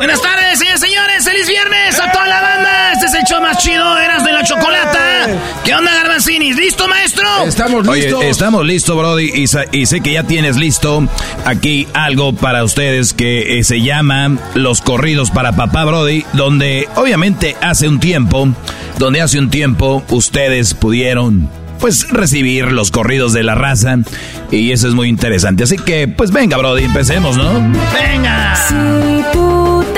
Buenas tardes, señores, señores. ¡Feliz viernes a toda la banda! Este es el show más chido, Eras de la Chocolata. ¿Qué onda, Garbanzini? ¿Listo, maestro? Estamos listos. Oye, estamos listos, Brody, y, sa- y sé que ya tienes listo aquí algo para ustedes que eh, se llama Los Corridos para Papá, Brody, donde obviamente hace un tiempo, donde hace un tiempo ustedes pudieron pues recibir los corridos de la raza y eso es muy interesante. Así que pues venga, Brody, empecemos, ¿no? ¡Venga! Si tú te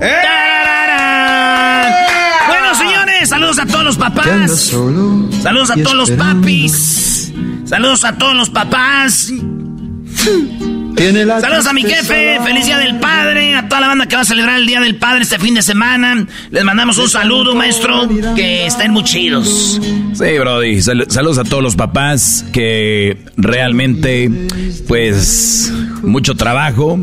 ¡Tarararán! Bueno, señores, saludos a todos los papás. Saludos a todos los papis. Saludos a todos los papás. Saludos a mi jefe, feliz día del padre, a toda la banda que va a celebrar el día del padre este fin de semana. Les mandamos un saludo, maestro, que estén muy chidos. Sí, Brody. Sal- saludos a todos los papás que realmente, pues, mucho trabajo,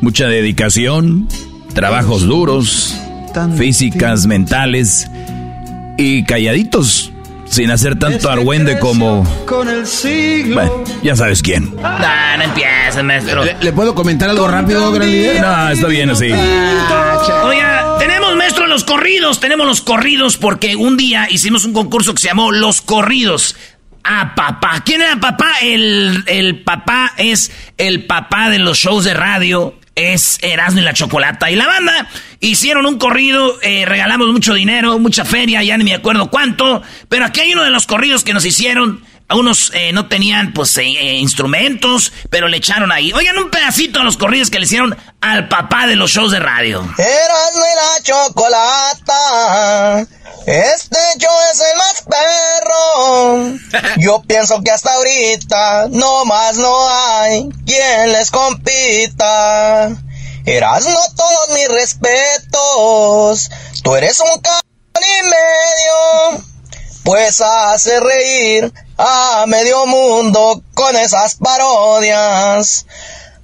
mucha dedicación, trabajos duros, físicas, mentales y calladitos, sin hacer tanto argüende como... Bueno, ya sabes quién. No, no empiecen, maestro. ¿Le, le puedo comentar algo rápido, gran líder? No, está bien así. Oiga, tenemos, maestro, los corridos. Tenemos los corridos porque un día hicimos un concurso que se llamó Los Corridos. A papá. ¿Quién era papá? El, el papá es el papá de los shows de radio. Es Erasmo y la Chocolata. Y la banda hicieron un corrido, eh, regalamos mucho dinero, mucha feria, ya ni me acuerdo cuánto. Pero aquí hay uno de los corridos que nos hicieron. A unos eh, no tenían, pues, eh, eh, instrumentos, pero le echaron ahí. Oigan un pedacito de los corridos que le hicieron al papá de los shows de radio. Erasmo y la chocolata. Este yo es el más perro. Yo pienso que hasta ahorita no más no hay quien les compita. Erasmo todos mis respetos. Tú eres un c y medio. Pues hace reír a medio mundo con esas parodias.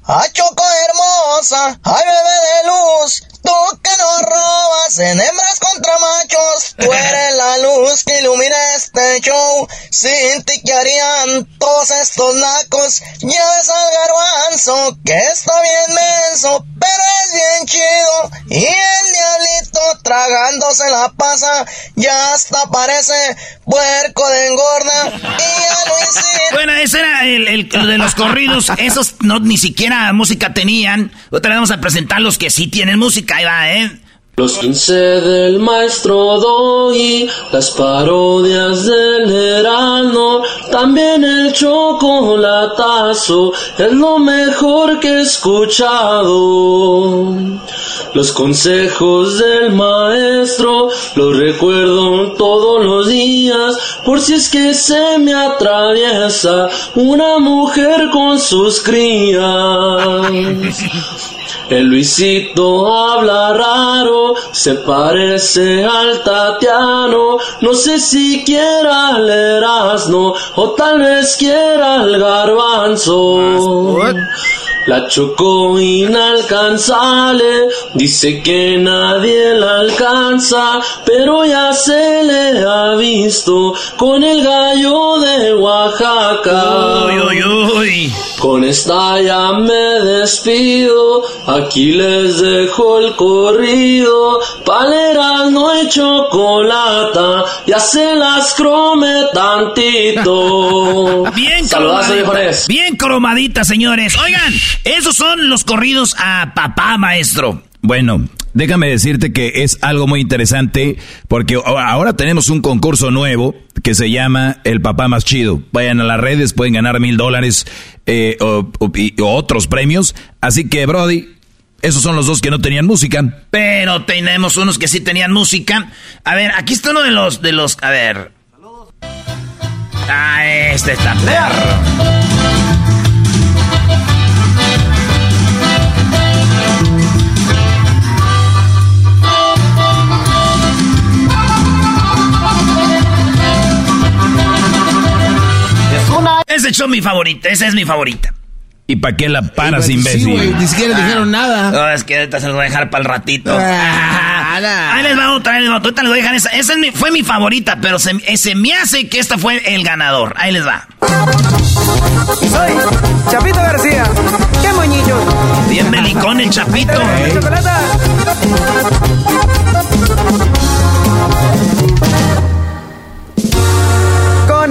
¡Ay, Choco hermosa! ¡Ay, bebé de luz! Tú que nos robas en hembras contra machos. Tú eres la luz que ilumina este show. Sin ti que harían todos estos nacos. Ya ves al garbanzo que está bien menso. Pero es bien chido. Y el diablito tragándose la pasa. Ya hasta parece puerco de engorda. Y ya lo. Bueno, ese era el, el- el de los corridos. Esos no ni siquiera música tenían. Otra vamos a presentar los que sí tienen música. ¿Eh? Los 15 del maestro Doggy, las parodias del Herano, también el chocolatazo, es lo mejor que he escuchado. Los consejos del maestro los recuerdo todos los días, por si es que se me atraviesa una mujer con sus crías. El Luisito habla raro, se parece al Tatiano, no sé si quiera el Erasmo o tal vez quiera el Garbanzo. La chocó inalcanzable, dice que nadie la alcanza, pero ya se le ha visto con el gallo de Oaxaca. Uy, uy, uy. Con esta ya me despido, aquí les dejo el corrido, paleras no hay chocolata, ya se las crome tantito. Bien Saludazo, cromadita. viejones. Bien cromadita, señores. Oigan, esos son los corridos a papá, maestro. Bueno, déjame decirte que es algo muy interesante porque ahora tenemos un concurso nuevo que se llama El Papá Más Chido. Vayan a las redes, pueden ganar mil dólares eh, o, y- otros premios. Así que, Brody, esos son los dos que no tenían música. Pero tenemos unos que sí tenían música. A ver, aquí está uno de los, de los, a ver. Ah, este está perro. Ese show mi favorita, esa es mi favorita. ¿Y para qué la paras, Sí, imbécil? güey, ni siquiera dijeron nada. No, es que ahorita se los voy a dejar para el ratito. Ah. Ahí les va otra, ahí les va otra. Ahorita les voy a dejar esa. Esa es mi- fue mi favorita, pero se, eh, se me hace que esta fue el ganador. Ahí les va. Soy Chapito García. ¡Qué moñillo! Bien belicón el chapito.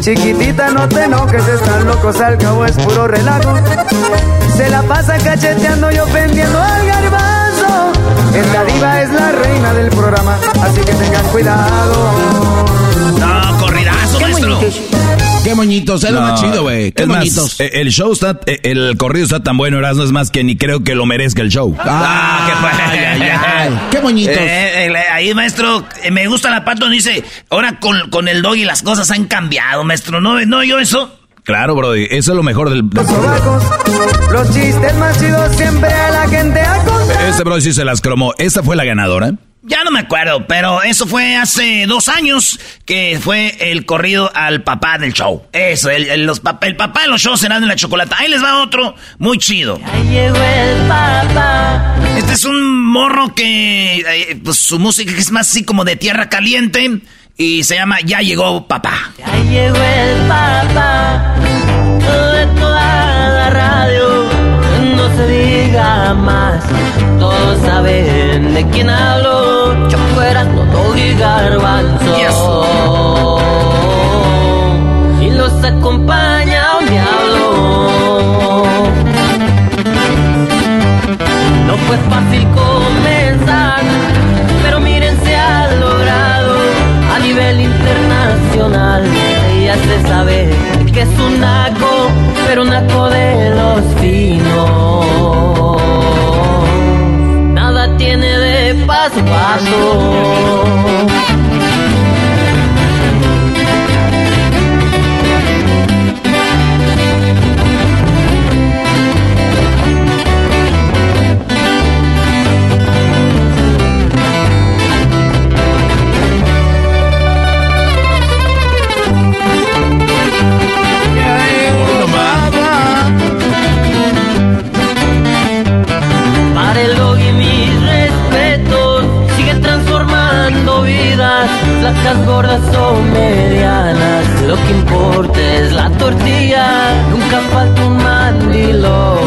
Chiquitita, no te enojes, están locos, al cabo es puro relajo. Se la pasa cacheteando y ofendiendo al garbanzo. Es la diva, es la reina del programa, así que tengan cuidado. No, corridazo, maestro. Qué moñitos, es lo No, más chido, güey. Qué más, moñitos. eh, el show está, eh, el corrido está tan bueno, Erasmo, es más que ni creo que lo merezca el show. Ah, qué ay, ay, ay. Qué moñitos. Eh, eh, ahí, maestro, me gusta la parte donde dice, ahora con, con el doggy las cosas han cambiado, maestro. ¿No, no yo eso? Claro, Brody, eso es lo mejor del... del Los sobacos, los chistes más chidos siempre a la gente contado. este Brody sí se las cromó. Esta fue la ganadora. Ya no me acuerdo, pero eso fue hace dos años que fue el corrido al papá del show. Eso, el, el- los pap- el papá de los shows serán de la chocolata. Ahí les va otro muy chido. Llegó el papá. Este es un morro que eh, pues, su música es más así como de tierra caliente y se llama Ya llegó papá. Ya llegó el papá de toda la radio. No se diga más, todos saben de quién hablo. Choco era todo y garbanzo. Y los acompaña un diablo. No fue fácil comenzar, pero miren se ha logrado a nivel internacional. Ya se sabe que es un naco, pero un naco de los finos. Tiene de paso a paso. Vacas gordas o medianas, lo que importa es la tortilla, nunca falta un mandilón.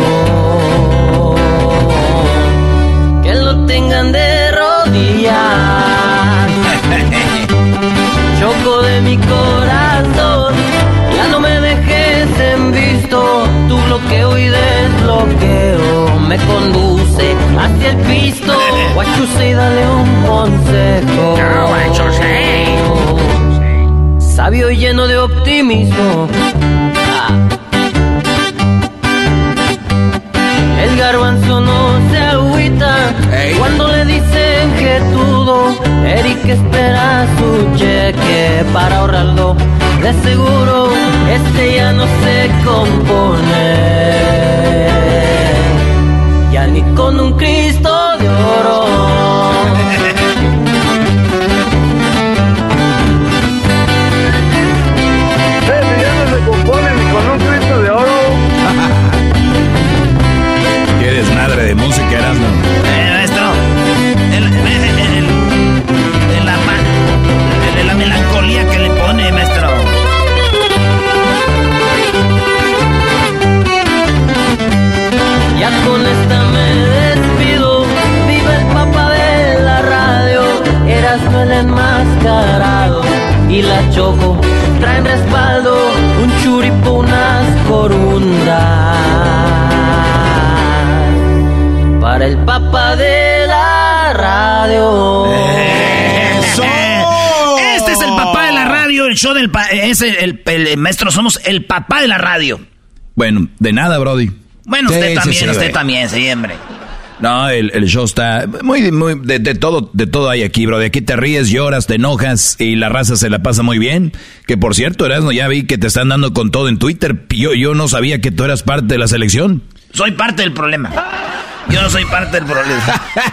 Que lo tengan de rodillas. Choco de mi corazón, ya no me dejes en visto, tu bloqueo y desbloqueo. Me conduce hacia el pisto. Say, dale un consejo. Sabio y lleno de optimismo. Ah. El garbanzo no se agüita cuando le dicen que todo. Eric espera su cheque para ahorrarlo. De seguro este ya no se compone. Ni con un Cristo choco traen respaldo. Un churipo, unas corundas. Para el papá de la radio. Este es el papá de la radio, el show del... pa- es el, el- el- maestro, somos el papá de la radio. Bueno, de nada, Brody. Bueno, Sí, usted sí, también, sí, usted güey. también, sí, hombre. No, el, el show está muy, muy, de, todo, de todo hay aquí, bro. De aquí te ríes, lloras, te enojas y la raza se la pasa muy bien. Que por cierto, Erasmo, ya vi que te están dando con todo en Twitter. Yo, yo no sabía que tú eras parte de la selección. Soy parte del problema. Yo no soy parte del problema.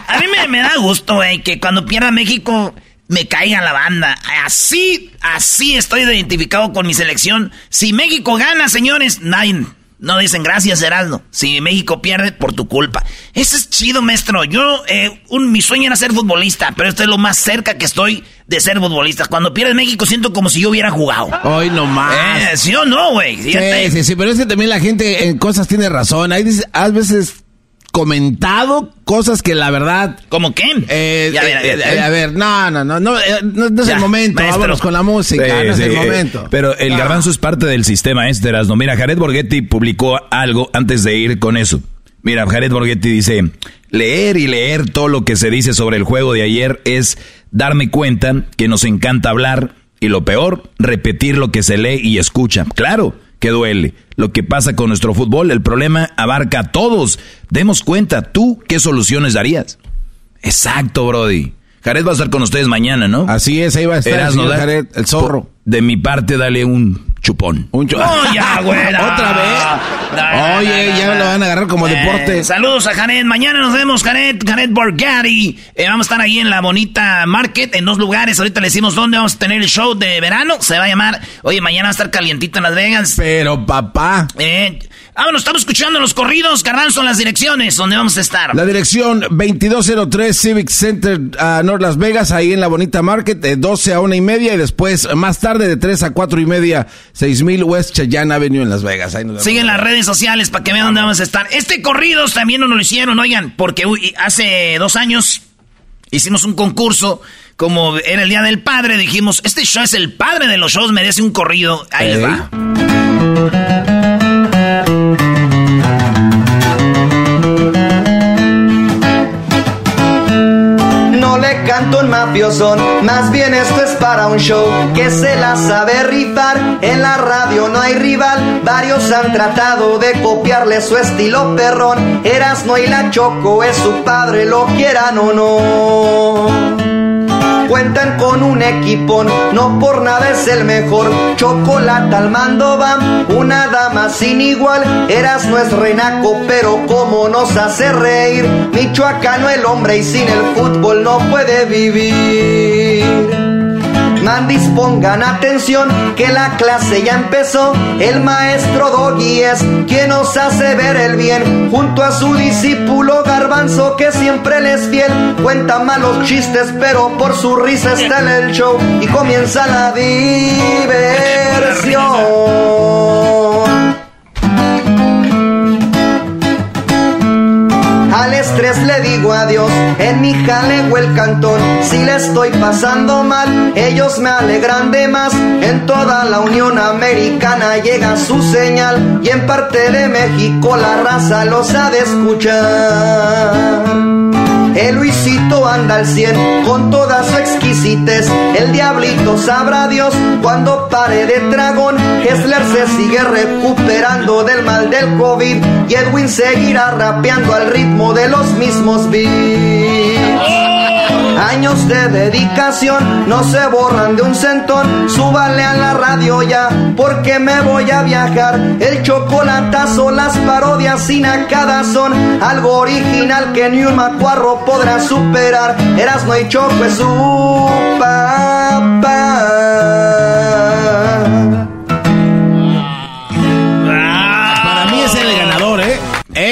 A mí me, me da gusto, güey, que cuando pierda México me caiga la banda. Así, así estoy identificado con mi selección. Si México gana, señores, nadie, no dicen gracias, Heraldo. Si México pierde, por tu culpa. Eso es chido, maestro. Yo, eh, un, mi sueño era ser futbolista, pero esto es lo más cerca que estoy de ser futbolista. Cuando pierde México, siento como si yo hubiera jugado. Hoy nomás. Eh, ¿Sí o no, güey? Sí, sí, sí, pero es que también la gente en cosas tiene razón. Hay dice- a veces comentado cosas que la verdad... ¿Cómo qué? Eh, Ya, eh, eh, a ver, no, no, no, no, eh, no, no es Ya, el momento. maestro. Vámonos con la música, Sí, no es sí, el eh, momento. Pero el Ah. garbanzo es parte del sistema este, Erasmo. Mira, Jared Borghetti publicó algo antes de ir con eso. Mira, Jared Borghetti dice, leer y leer todo lo que se dice sobre el juego de ayer es darme cuenta que nos encanta hablar y lo peor, repetir lo que se lee y escucha. Claro que duele. Lo que pasa con nuestro fútbol, el problema abarca a todos. Demos cuenta, ¿tú qué soluciones darías? Exacto, Brody. Jared va a estar con ustedes mañana, ¿no? Así es, ahí va a estar Jared, el zorro. De mi parte, dale un chupón. Un chu- No, ya. ¿Otra vez? Oye, ya lo van a agarrar como Eh, deporte. Saludos a Janet. Mañana nos vemos, Janet. Janet Borgari. Eh, vamos a estar ahí en la bonita market, en dos lugares. Ahorita le decimos dónde vamos a tener el show de verano. Se va a llamar. Oye, mañana va a estar calientito en Las Vegas. Pero, papá. Eh, vámonos, estamos escuchando los corridos. Garbanzo, las direcciones donde vamos a estar. La dirección 2203 Civic Center a North Las Vegas, ahí en la Bonita Market, de 12 a una y media y después más tarde de 3 a 4 y media, 6000 West Cheyenne Avenue en Las Vegas. Ahí nos vemos. Siguen las redes sociales para que vean dónde vamos a estar. Este corridos también nos lo hicieron, oigan, porque uy, hace dos años hicimos un concurso. Como era el Día del Padre, dijimos, este show es el padre de los shows, merece un corrido. Ahí les va. No le canto un mafiosón, más bien esto es para un show que se la sabe rifar. En la radio no hay rival, varios han tratado de copiarle su estilo perrón. Erasno y la Choco es su padre, lo quieran o no. Cuentan con un equipón, no por nada es el mejor. Chocolate al mando va, una dama sin igual. Eras no es renaco, pero como nos hace reír. Michoacano el hombre y sin el fútbol no puede vivir. Mandis, pongan atención, que la clase ya empezó. El maestro Doggy es quien nos hace ver el bien, junto a su discípulo Garbanzo, que siempre les fiel. Cuenta malos chistes, pero por su risa está en el show y comienza la diversión. Estrés le digo adiós, en mi jaleo el cantón. Si le estoy pasando mal, ellos me alegran de más. En toda la Unión Americana llega su señal y en parte de México la raza los ha de escuchar. El Luisito anda al cien con toda su exquisitez. El diablito sabrá Dios cuando pare de dragón. Hessler se sigue recuperando del mal del COVID. Y Edwin seguirá rapeando al ritmo de los mismos beats. Años de dedicación no se borran de un centón. Súbale a la radio ya, porque me voy a viajar. El chocolatazo, las parodias sin cada son algo original que ni un macuarro podrá superar. Eras no hay choco, es su papá.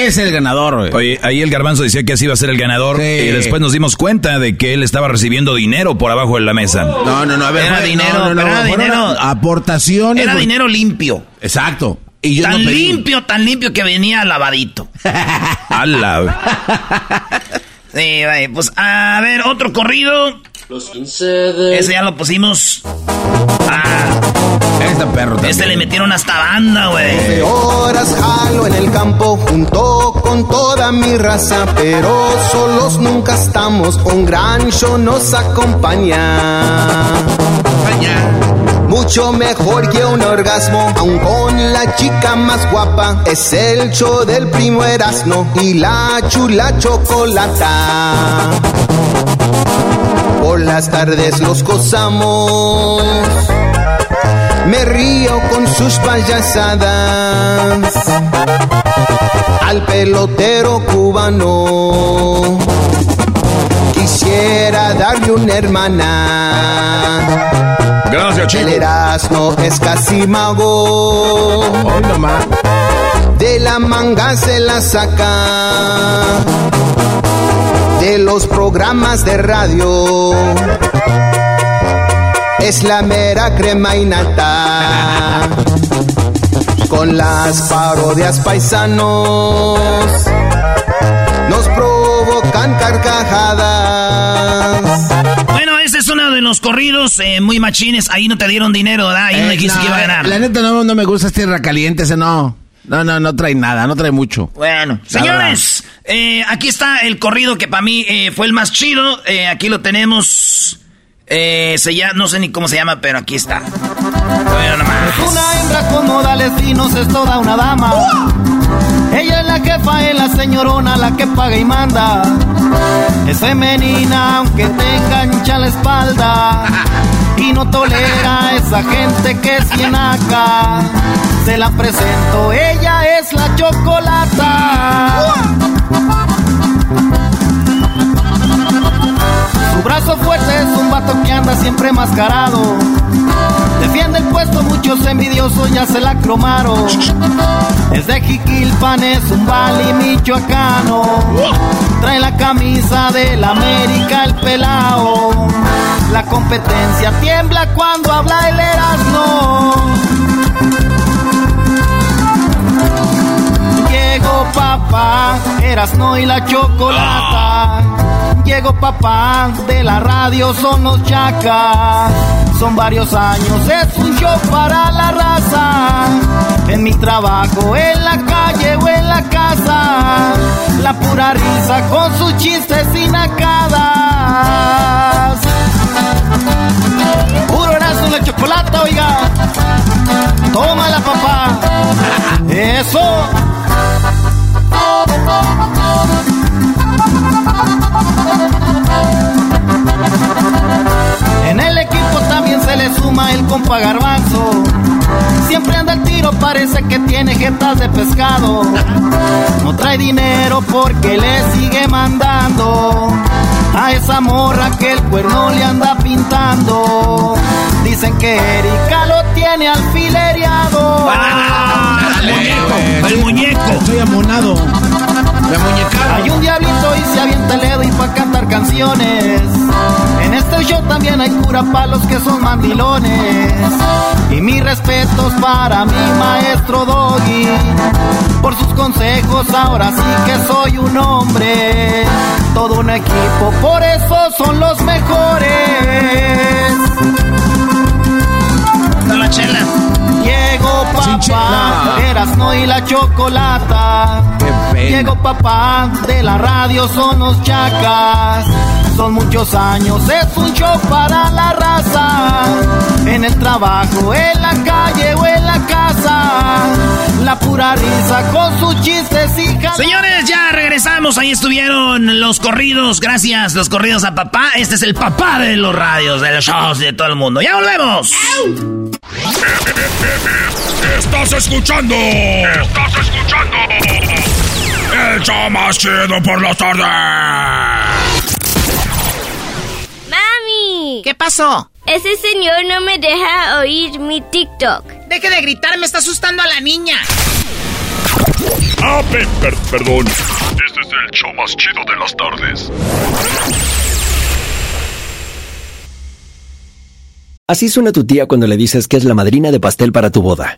Es el ganador, güey. Oye, ahí el garbanzo decía que así iba a ser el ganador. Y después nos dimos cuenta de que él estaba recibiendo dinero por abajo de la mesa. No, no, no, a ver. Era fue- dinero, no, no, no, era dinero. Aportaciones. Era dinero limpio. Exacto. Y yo tan limpio, tan limpio que venía lavadito. ¡Hala! güey. Sí, pues a ver, otro corrido. Los 15 de... Ese ya lo pusimos. Ah, Este perro también. este le metieron hasta banda, güey. horas jalo en el campo junto con toda mi raza, pero solos nunca estamos, un gran show nos acompaña. Mucho mejor que un orgasmo, aun con la chica más guapa, es el show del primo Erasmo y la chula chocolata. Por las tardes los gozamos. Me río con sus payasadas. Al pelotero cubano. Quisiera darle una hermana. Gracias, chico. El Erasmo es casi mago. De la manga se la saca. De los programas de radio. Es la mera crema y nata. Con las parodias paisanos. Nos provocan carcajadas. Bueno, ese es uno de los corridos eh, muy machines. Ahí no te dieron dinero, ¿verdad? Ahí no Eh, dijiste no, que iba a ganar. La neta no, no me gusta este tierra caliente, ese no. No, no, no trae nada, no trae mucho. Bueno, señores, eh, aquí está el corrido que para mí eh, fue el más chido. Eh, aquí lo tenemos. Se llama, no sé ni cómo se llama, pero aquí está. Una hembra con modales finos es toda una dama. Ella es la jefa, es la señorona, la que paga y manda. Es femenina, aunque tenga ancha la espalda. Y no tolera a esa gente que es llenaca. Se la presento, ella es la chocolata. Su brazo fuerte es un vato que anda siempre mascarado. Defiende el puesto, muchos envidiosos ya se la cromaron. Es de Jiquilpan, es un bali michoacano. Trae la camisa del América, el pelao. La competencia tiembla cuando habla el Erasmo. Papá, Erasno y la chocolata. Llegó papá, de la radio son los chacas. Son varios años, es un show para la raza. En mi trabajo, en la calle o en la casa. La pura risa con sus chistes y nacadas. Puro Erasmo y la chocolata, oiga. Tómala, papá. Eso. Se le suma el compa garbanzo. Siempre anda al tiro, parece que tiene jetas de pescado. No trae dinero porque le sigue mandando a esa morra que el cuerno le anda pintando. dicen que Erika lo tiene alfilereado. Ah, el muñeco, el muñeco. Estoy amonado. La muñeca. Hay un diablito y se avienta el dedo y pa' cantar canciones. En este show también hay cura palos que son mandilones. Y mis respetos para mi maestro Doggy. Por sus consejos ahora sí que soy un hombre. Todo un equipo, por eso son los mejores. la chela. Llegó papá, eras no y la chocolata. Llegó papá, de la radio son los chacas. Son muchos años, es un show para la raza. En el trabajo, en la calle o en la casa. La pura risa con sus chistes y Señores, ya regresamos. Ahí estuvieron los corridos. Gracias, los corridos a papá. Este es el papá de los radios, de los shows de todo el mundo. ¡Ya volvemos! Estás escuchando. Estás escuchando. El show más chido por la tarde. ¡Mami! ¿Qué pasó? Ese señor no me deja oír mi TikTok. Deje de gritar, me está asustando a la niña. Ah, per- per- perdón. Este es el show más chido de las tardes. Así suena tu tía cuando le dices que es la madrina de pastel para tu boda.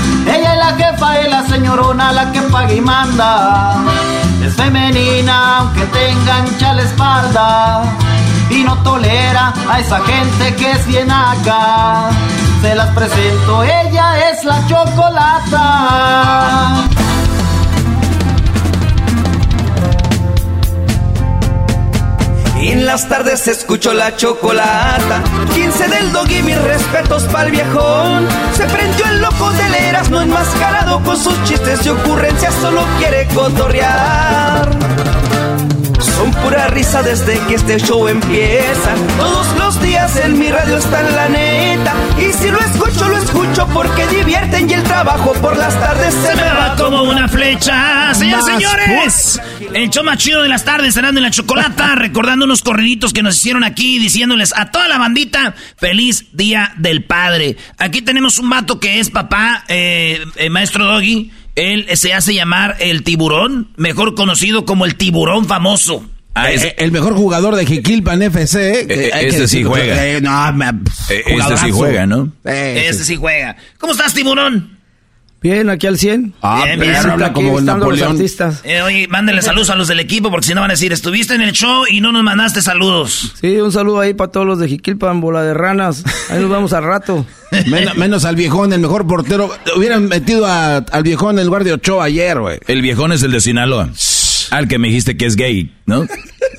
La jefa, es la señorona, la que paga y manda. Es femenina, aunque tenga ancha la espalda. Y no tolera a esa gente que es bien acá. Se las presento, ella es la chocolata. En las tardes escucho la chocolata. 15 del dog y mis respetos pa'l viejón. Se prendió el loco del Erasmo enmascarado con sus chistes y ocurrencias, solo quiere cotorrear. Son pura risa desde que este show empieza. Todos los días en mi radio está en la neta. Y si lo escucho, lo escucho porque divierten y el trabajo por las tardes Se me va como una flecha. Señores, Más señores. El show más chido de las tardes, cenando en la chocolata, recordando unos corriditos que nos hicieron aquí, diciéndoles a toda la bandita, feliz día del padre. Aquí tenemos un vato que es papá, eh, eh, maestro Doggy. Él se hace llamar el tiburón, mejor conocido como el tiburón famoso. Eh, el mejor jugador de Jiquilpan FC. Eh, este sí decirlo, juega. eh, no, me- Eh, este sí juega, ¿no? Eh, Ese sí juega. ¿Cómo estás, tiburón? Bien, aquí al 100. Ah, Bien, pero bien. habla Aquí como Napoleón. artistas. Eh, oye, mándenle saludos a los del equipo porque si no van a decir, estuviste en el show y no nos mandaste saludos. Sí, un saludo ahí para todos los de Jiquilpan, bola de ranas. Ahí nos vemos al rato. Menos, menos al viejón, el mejor portero. Hubieran metido a- al viejón en lugar de Ochoa ayer, güey. El viejón es el de Sinaloa. Al que me dijiste que es gay, ¿no?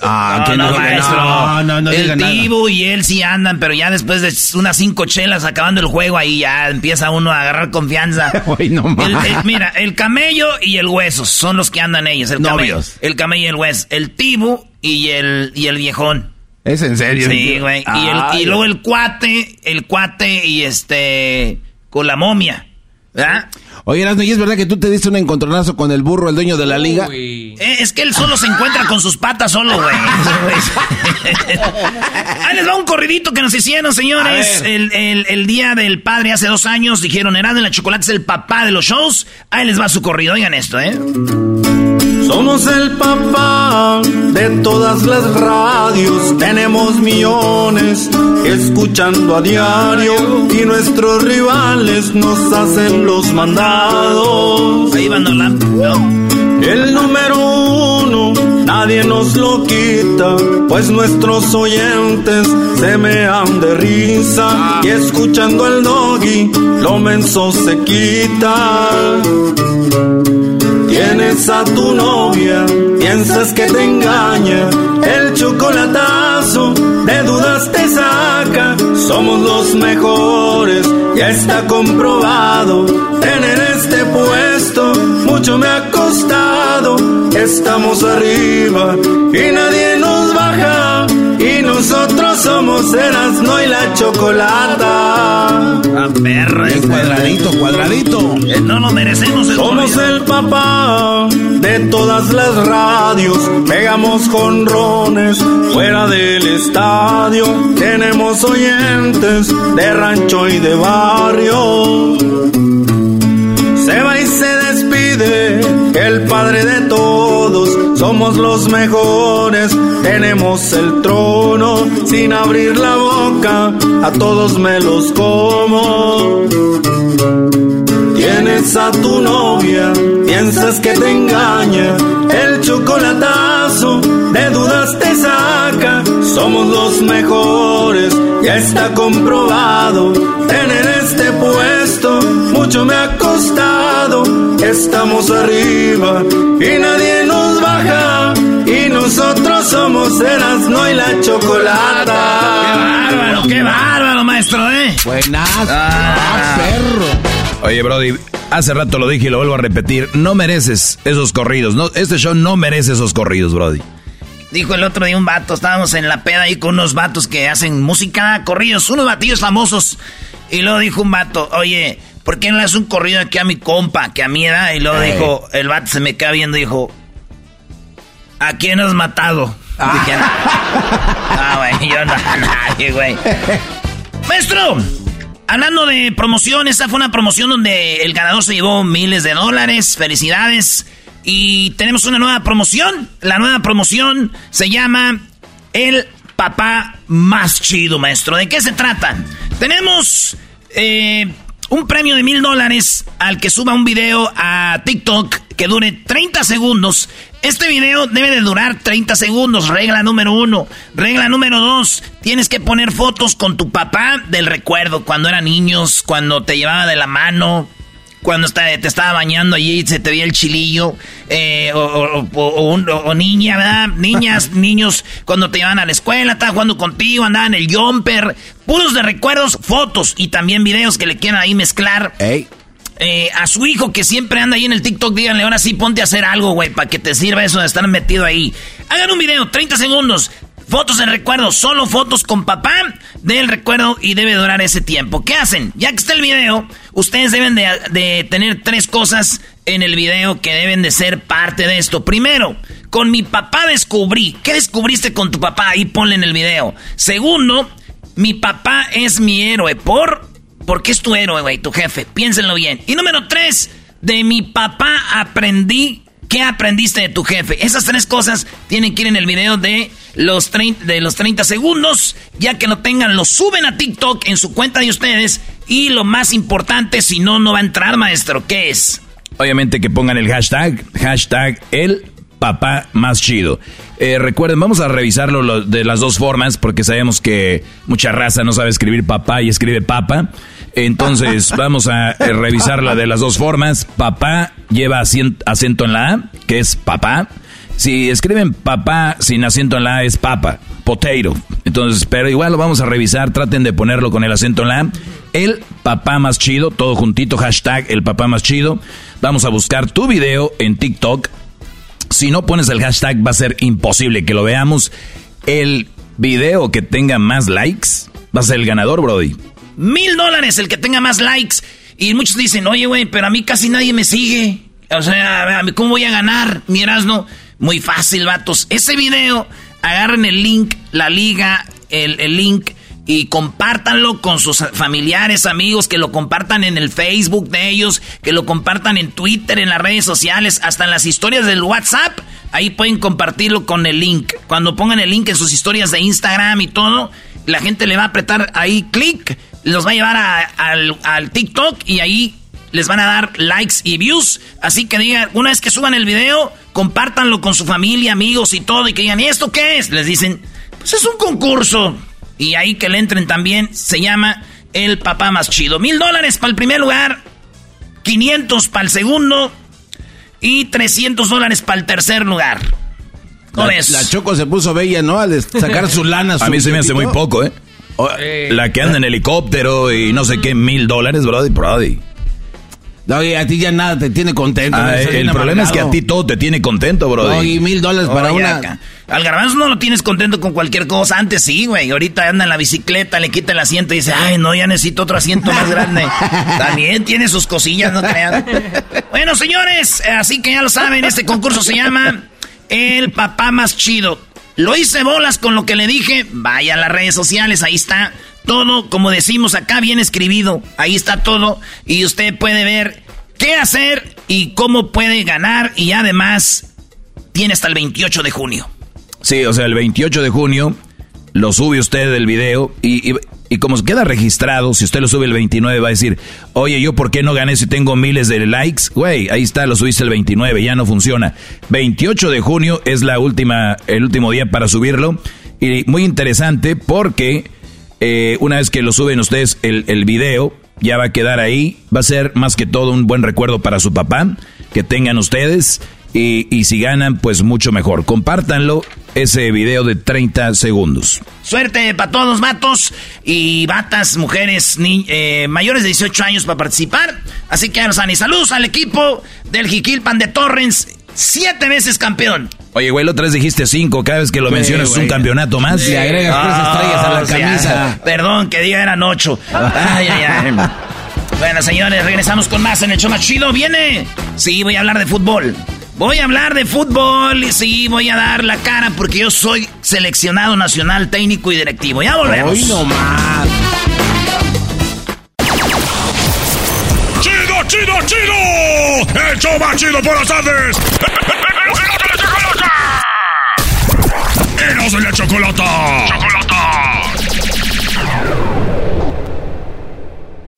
Ah, No, que no, no, maestro. no, no, no el nada. Tibu y él sí andan, pero ya después de unas cinco chelas acabando el juego, ahí ya empieza uno a agarrar confianza. Güey, no El- mira, el camello y el hueso son los que andan ellos. El camello, Novios. el camello y el hueso. El Tibu y el, y el viejón. ¿Es en serio? Sí, güey. Y, el- y luego el cuate, el cuate y este, con la momia. ¿Verdad? Oye, Erasmo, ¿y es verdad que tú te diste un encontronazo con el burro, el dueño de la liga? Eh, es que él solo se encuentra con sus patas solo, güey. Ahí les va un corridito que nos hicieron, señores. El, el- el día del padre hace dos años dijeron, Erasmo de la Chocolate es el papá de los shows. Ahí les va su corrido, oigan esto, ¿eh? Somos el papá de todas las radios, tenemos millones escuchando a diario y nuestros rivales nos hacen los mandados. Ahí van El número uno, nadie nos lo quita, pues nuestros oyentes se mean de risa y escuchando al doggy, lo menso se quita. Tienes a tu novia, piensas que te engaña, el chocolatazo de dudas te saca. Somos los mejores, ya está comprobado. Tener este puesto mucho me ha costado. Estamos arriba y nadie somos Erasmo y la chocolata. A perro, El cuadradito, cuadradito. No lo merecemos. el Somos corrido. el papá de todas las radios, pegamos con rones fuera del estadio, tenemos oyentes de rancho y de barrio. Se va y se despide el padre de todos, somos los mejores, tenemos el trono, sin abrir la boca, a todos me los como. Tienes a tu novia, piensas que te engaña, el chocolatazo de dudas te saca. Somos los mejores, ya está comprobado. Tener este puesto mucho me ha costado. Estamos arriba y nadie nos Y nosotros somos Erasmo y la chocolata. ¡Qué bárbaro, qué bárbaro, maestro, eh! Buenas. Ah, perro. Oye, Brody, hace rato lo dije y lo vuelvo a repetir. No mereces esos corridos. No, este show no merece esos corridos, Brody. Dijo el otro día un vato, estábamos en la peda ahí con unos vatos que hacen música, corridos, unos batillos famosos. Y luego dijo un vato, oye, ¿por qué no le haces un corrido aquí a mi compa, que a mi edad? Y luego Ey. dijo, el vato se me queda viendo y dijo, ¿a quién has matado? Dije, ah, güey, yo no, a nadie, güey. Maestro, hablando de promoción, esta fue una promoción donde el ganador se llevó miles de dólares. Felicidades. Y tenemos una nueva promoción. La nueva promoción se llama El Papá Más Chido, maestro. ¿De qué se trata? Tenemos eh, un premio de mil dólares al que suba un video a TikTok que dure 30 segundos. Este video debe de durar 30 segundos, regla número uno. Regla número dos, tienes que poner fotos con tu papá del recuerdo, cuando eran niños, cuando te llevaba de la mano, cuando te estaba bañando allí y se te veía el chilillo, eh, o, o- o- o un- o niña, ¿verdad? Niñas, niños, cuando te llevaban a la escuela, estaban jugando contigo, andaban en el jumper, puros de recuerdos, fotos y también videos que le quieran ahí mezclar. Eh, a su hijo que siempre anda ahí en el TikTok, díganle, ahora sí ponte a hacer algo, güey, para que te sirva eso de estar metido ahí. Hagan un video, 30 segundos. Fotos en recuerdo, solo fotos con papá del recuerdo y debe durar ese tiempo. ¿Qué hacen? Ya que está el video, ustedes deben de, de tener tres cosas en el video que deben de ser parte de esto. Primero, con mi papá descubrí. ¿Qué descubriste con tu papá? Ahí ponle en el video. Segundo, mi papá es mi héroe. ¿Por? Porque es tu héroe, güey, tu jefe. Piénsenlo bien. Y número tres, de mi papá aprendí. ¿Qué aprendiste de tu jefe? Esas tres cosas tienen que ir en el video de los, 30, de los 30 segundos. Ya que lo tengan, lo suben a TikTok en su cuenta de ustedes. Y lo más importante, si no, no va a entrar, maestro. ¿Qué es? Obviamente que pongan el hashtag, hashtag el papá más chido. Eh, recuerden, vamos a revisarlo lo- de las dos formas porque sabemos que mucha raza no sabe escribir papá y escribe papa. Entonces vamos a eh, revisarla de las dos formas. Papá lleva acento en la A, que es papá. Si escriben papá sin acento en la A es papa, potato. Entonces, pero igual lo vamos a revisar, traten de ponerlo con el acento en la A. El papá más chido, todo juntito, hashtag el papá más chido. Vamos a buscar tu video en TikTok. Si no pones el hashtag va a ser imposible que lo veamos. El video que tenga más likes va a ser el ganador, Brody. Mil dólares el que tenga más likes. Y muchos dicen, oye, güey, pero a mí casi nadie me sigue. O sea, ¿cómo voy a ganar? Mi no Muy fácil, vatos. Ese video, agarren el link, la liga, el, el link y compártanlo con sus familiares, amigos, que lo compartan en el Facebook de ellos, que lo compartan en Twitter, en las redes sociales, hasta en las historias del WhatsApp. Ahí pueden compartirlo con el link. Cuando pongan el link en sus historias de Instagram y todo, la gente le va a apretar ahí clic, los va a llevar al, al TikTok y ahí les van a dar likes y views. Así que digan, una vez que suban el video, compártanlo con su familia, amigos y todo, y que digan, ¿y esto qué es? Les dicen, pues es un concurso. Y ahí que le entren también, se llama El Papá Más Chido. Mil dólares para el primer lugar, 500 para el segundo y 300 dólares para el tercer lugar. ¿Cómo la, la Choco se puso bella, ¿no? Al sacar su lana. a mí se me hace muy poco, ¿eh? La que anda en helicóptero y no sé qué, mil dólares, Brody, Brody. No, a ti ya nada te tiene contento. Ah, el problema es que a ti todo te tiene contento, bro. Y mil dólares para una. Al garbanzo no lo tienes contento con cualquier cosa. Antes sí, güey. Ahorita anda en la bicicleta, le quita el asiento y dice, ay, no, ya necesito otro asiento más grande. También tiene sus cosillas, no crean. bueno, señores, así que ya lo saben, este concurso se llama El Papá Más Chido. Lo hice bolas con lo que le dije. Vaya a las redes sociales, ahí está todo, como decimos acá, bien escribido. Ahí está todo. Y usted puede ver qué hacer y cómo puede ganar. Y además, tiene hasta el 28 de junio. Sí, o sea, el 28 de junio lo sube usted el video y, y, como se queda registrado, si usted lo sube el 29 va a decir, oye, ¿yo por qué no gané si tengo miles de likes? Güey, ahí está, lo subiste el 29, ya no funciona. 28 de junio es la última, el último día para subirlo. Y muy interesante porque eh, una vez que lo suben ustedes el, el video, ya va a quedar ahí. Va a ser más que todo un buen recuerdo para su papá que tengan ustedes. Y, y, si ganan, pues mucho mejor. Compártanlo, ese video de 30 segundos. Suerte para todos, vatos y batas, mujeres eh, mayores de 18 años para participar. Así que ya nos y saludos al equipo del Jiquilpan de Torrens, siete veces campeón. Oye, güey, lo tres dijiste cinco. Cada vez que lo mencionas es un campeonato más. Le agregas tres ah, estrellas a la camisa. perdón, que diga eran ocho. Ay, ay, ay. bueno, señores, regresamos con más en el show más chido. ¿Viene? Sí, voy a hablar de fútbol. Voy a hablar de fútbol y sí, voy a dar la cara porque yo soy seleccionado nacional, técnico y directivo. Ya volvemos. Hoy no ¡Chido, chido! ¡El show más chido por las tardes! ¡Eros de la chocolata! ¡Chocolata!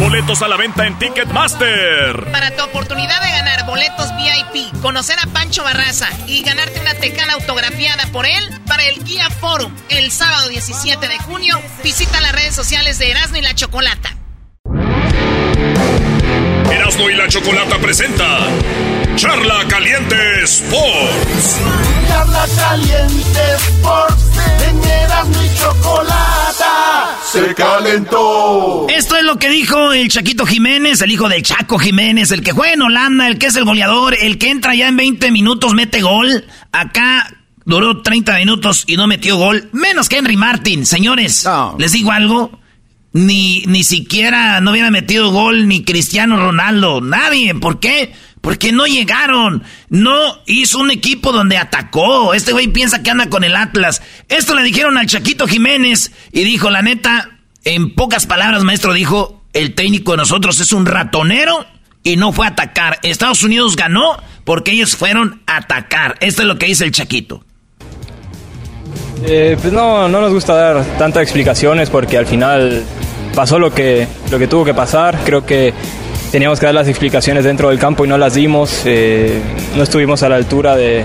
Boletos a la venta en Ticketmaster. Para tu oportunidad de ganar boletos VIP, conocer a Pancho Barraza y ganarte una tecana autografiada por él para el Guía Forum el sábado 17 de junio, visita las redes sociales de Erasmo y la Chocolata. Erasmo y la Chocolata presenta Charla Caliente Sports. Charla Caliente Sports. En Erasmo y Chocolata se calentó. Esto es lo que dijo el Chaquito Jiménez, el hijo del Chaco Jiménez, el que juega en Holanda, el que es el goleador, el que entra ya en 20 minutos, mete gol. Acá duró 30 minutos y no metió gol. Menos que Henry Martin. Señores, les digo algo. Ni, ni siquiera no hubiera metido gol ni Cristiano Ronaldo, nadie. ¿Por qué? Porque no llegaron. No hizo un equipo donde atacó. Este güey piensa que anda con el Atlas. Esto le dijeron al Chaquito Jiménez y dijo, la neta, en pocas palabras, maestro, dijo, el técnico de nosotros es un ratonero y no fue a atacar. Estados Unidos ganó porque ellos fueron a atacar. Esto es lo que dice el Chaquito. Eh, pues no, no nos gusta dar tantas explicaciones porque al final pasó lo que, lo que tuvo que pasar. Creo que teníamos que dar las explicaciones dentro del campo y no las dimos. Eh, no estuvimos a la altura de,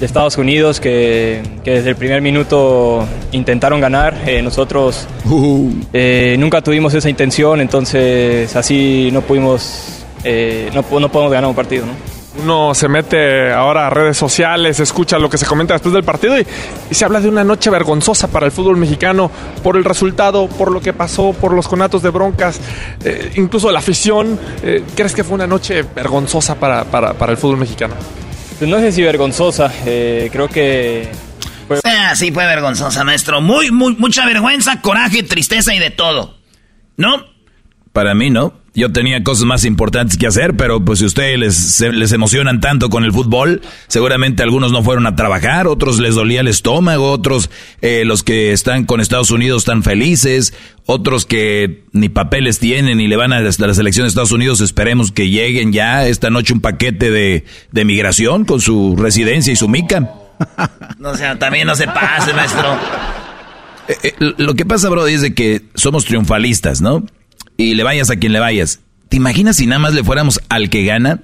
Estados Unidos que, desde el primer minuto intentaron ganar. Eh, nosotros nunca tuvimos esa intención, entonces así no pudimos, no, no podemos ganar un partido. ¿no? Uno se mete ahora a redes sociales, escucha lo que se comenta después del partido y, se habla de una noche vergonzosa para el fútbol mexicano por el resultado, por lo que pasó, por los conatos de broncas, eh, incluso la afición. Eh, ¿Crees que fue una noche vergonzosa para, el fútbol mexicano? Pues no sé si vergonzosa, eh, creo que... Fue... sí, fue vergonzosa, maestro. Muy, muy, mucha vergüenza, coraje, tristeza y de todo. ¿No? Para mí, ¿no? Yo tenía cosas más importantes que hacer, pero pues si ustedes les, les emocionan tanto con el fútbol, seguramente algunos no fueron a trabajar, otros les dolía el estómago, otros eh, los que están con Estados Unidos están felices, otros que ni papeles tienen y le van a la selección de Estados Unidos, esperemos que lleguen ya esta noche un paquete de, de migración con su residencia y su mica. No sea, también no se pase, maestro. Eh, eh, lo que pasa, bro, es de que somos triunfalistas, ¿no? Y le vayas a quien le vayas. ¿Te imaginas si nada más le fuéramos al que gana?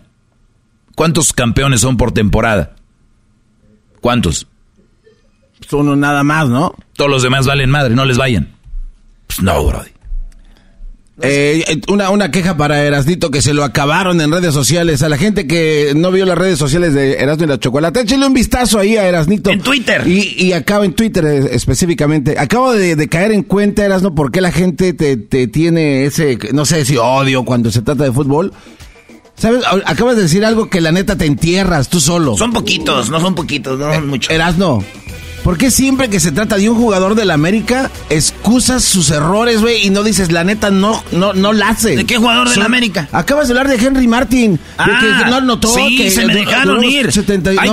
¿Cuántos campeones son por temporada? ¿Cuántos? Son uno nada más, ¿no? Todos los demás valen madre, no les vayan. Pues no, brody. Eh, una, una queja para Erasnito que se lo acabaron en redes sociales. A la gente que no vio las redes sociales de Erasmo y la Chocolate, échale un vistazo ahí a Erasnito. En Twitter. Y, y acabo en Twitter eh, específicamente. Acabo de, caer en cuenta, Erasno, por qué la gente te, te tiene ese, no sé si odio cuando se trata de fútbol. ¿Sabes? Acabas de decir algo que la neta te entierras tú solo. Son poquitos, no son poquitos, no son muchos. Erasno, ¿Por qué siempre que se trata de un jugador del América, excusas sus errores, güey, y no dices, la neta, no, no, no la hace? ¿De qué jugador del América? Acabas de hablar de Henry Martin. Ah, que no notó sí, que se me dejaron ir. ahí,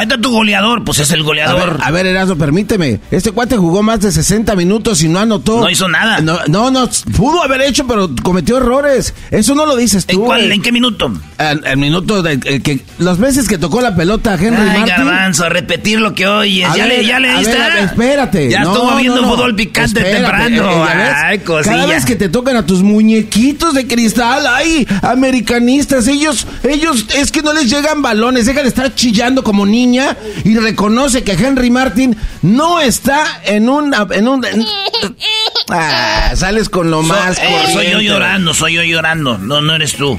está, tu goleador, pues es el goleador. A ver, Erasmo, permíteme. Este cuate jugó más de 60 minutos y no anotó. No hizo nada. No, no, pudo haber hecho, pero cometió errores. Eso no lo dices tú. ¿En cuál? ¿En qué minuto? El, minuto de que las veces que tocó la pelota Henry Ay, Martin. Garbanzo, a repetir lo que oyes. ya le, ya le diste. espérate. Ya estuvo viendo fútbol picante temprano. Ay, Cada vez que te tocan a tus muñequitos de cristal, ay, americanistas, ellos, ellos, es que no les llegan balones, deja de estar chillando como niña y reconoce que Henry Martin no está en un, en un, ah, sales con lo más. Eh, soy yo llorando, soy yo llorando, no, no eres tú.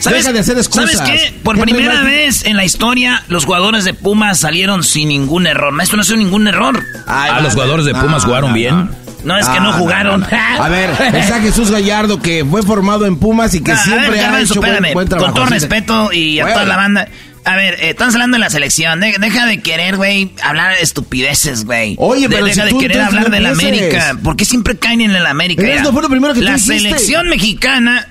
¿Sabes, de hacer excusas. ¿Sabes qué? Por primera vez en la historia, los jugadores de Pumas salieron sin ningún error. Maestro, no hizo ningún error. ah, los jugadores de Pumas jugaron bien. No, es que no jugaron. A ver, está Jesús Gallardo que fue formado en Pumas y que siempre ha hecho buen, trabajo. Con todo respeto y a toda la banda. A ver, eh, estamos hablando de la selección. deja de querer, güey, hablar de estupideces, güey. Oye, pero Deja de querer hablar de la América. ¿Por qué siempre caen en la América? Eso fue lo primero que La selección mexicana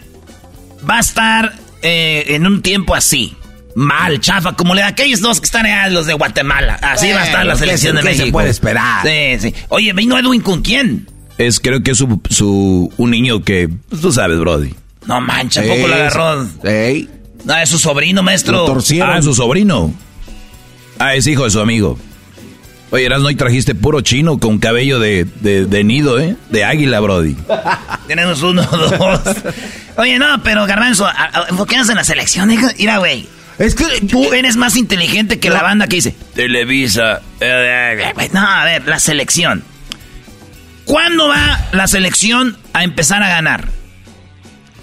va a estar eh, en un tiempo así. Mal, chafa, como le aquellos dos que están allá, los de Guatemala. Así va a estar la selección de México. se puede esperar? Sí, sí. Oye, ¿vino Edwin con quién? Es, creo que es su, su un niño que, pues, tú sabes, Brody. No mancha, poco lo agarró. Ey. No, es su sobrino, maestro. Ah, es su sobrino. Ah, es hijo de su amigo. Oye, Eras, ¿no trajiste puro chino con cabello de, de, nido, eh? De águila, Brody. Tenemos uno, dos. Oye, no, pero Garbanzo, enfoquémonos en la selección. Mira, güey. Es que tú eres más inteligente que la banda que dice Televisa. No, a ver, la selección. ¿Cuándo va la selección a empezar a ganar?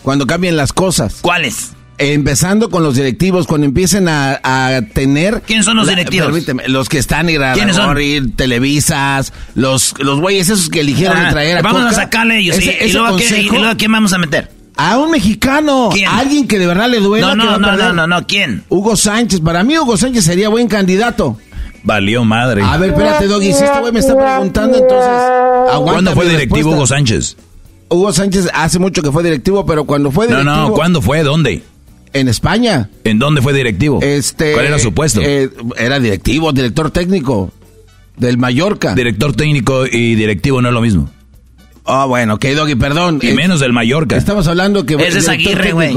Cuando cambien las cosas. ¿Cuáles? Empezando con los directivos, cuando empiecen a, tener... ¿Quiénes son los directivos? Permíteme, los que están y ¿Quiénes son? televisas, los, los güeyes esos que eligieron ah, traer a Vamos a sacarle ellos. y, luego a quién vamos a meter? A un mexicano. ¿Quién? alguien que de verdad le duela. No, no, no, no, no, no, ¿quién? Hugo Sánchez. Para mí Hugo Sánchez sería buen candidato. Valió madre. A ver, espérate, Doggy. Si este güey me está preguntando, entonces. ¿Cuándo fue directivo Hugo Sánchez? Hugo Sánchez hace mucho que fue directivo, pero cuando fue directivo... No, no, ¿cuándo fue? ¿Dónde? En España. ¿En dónde fue directivo? Este, ¿Cuál era su puesto? eh, era directivo, director técnico del Mallorca. Director técnico y directivo no es lo mismo. Ah, bueno, ok, Doggy, perdón. Y Eh, menos del Mallorca. Estamos hablando que... Ese es Aguirre, güey.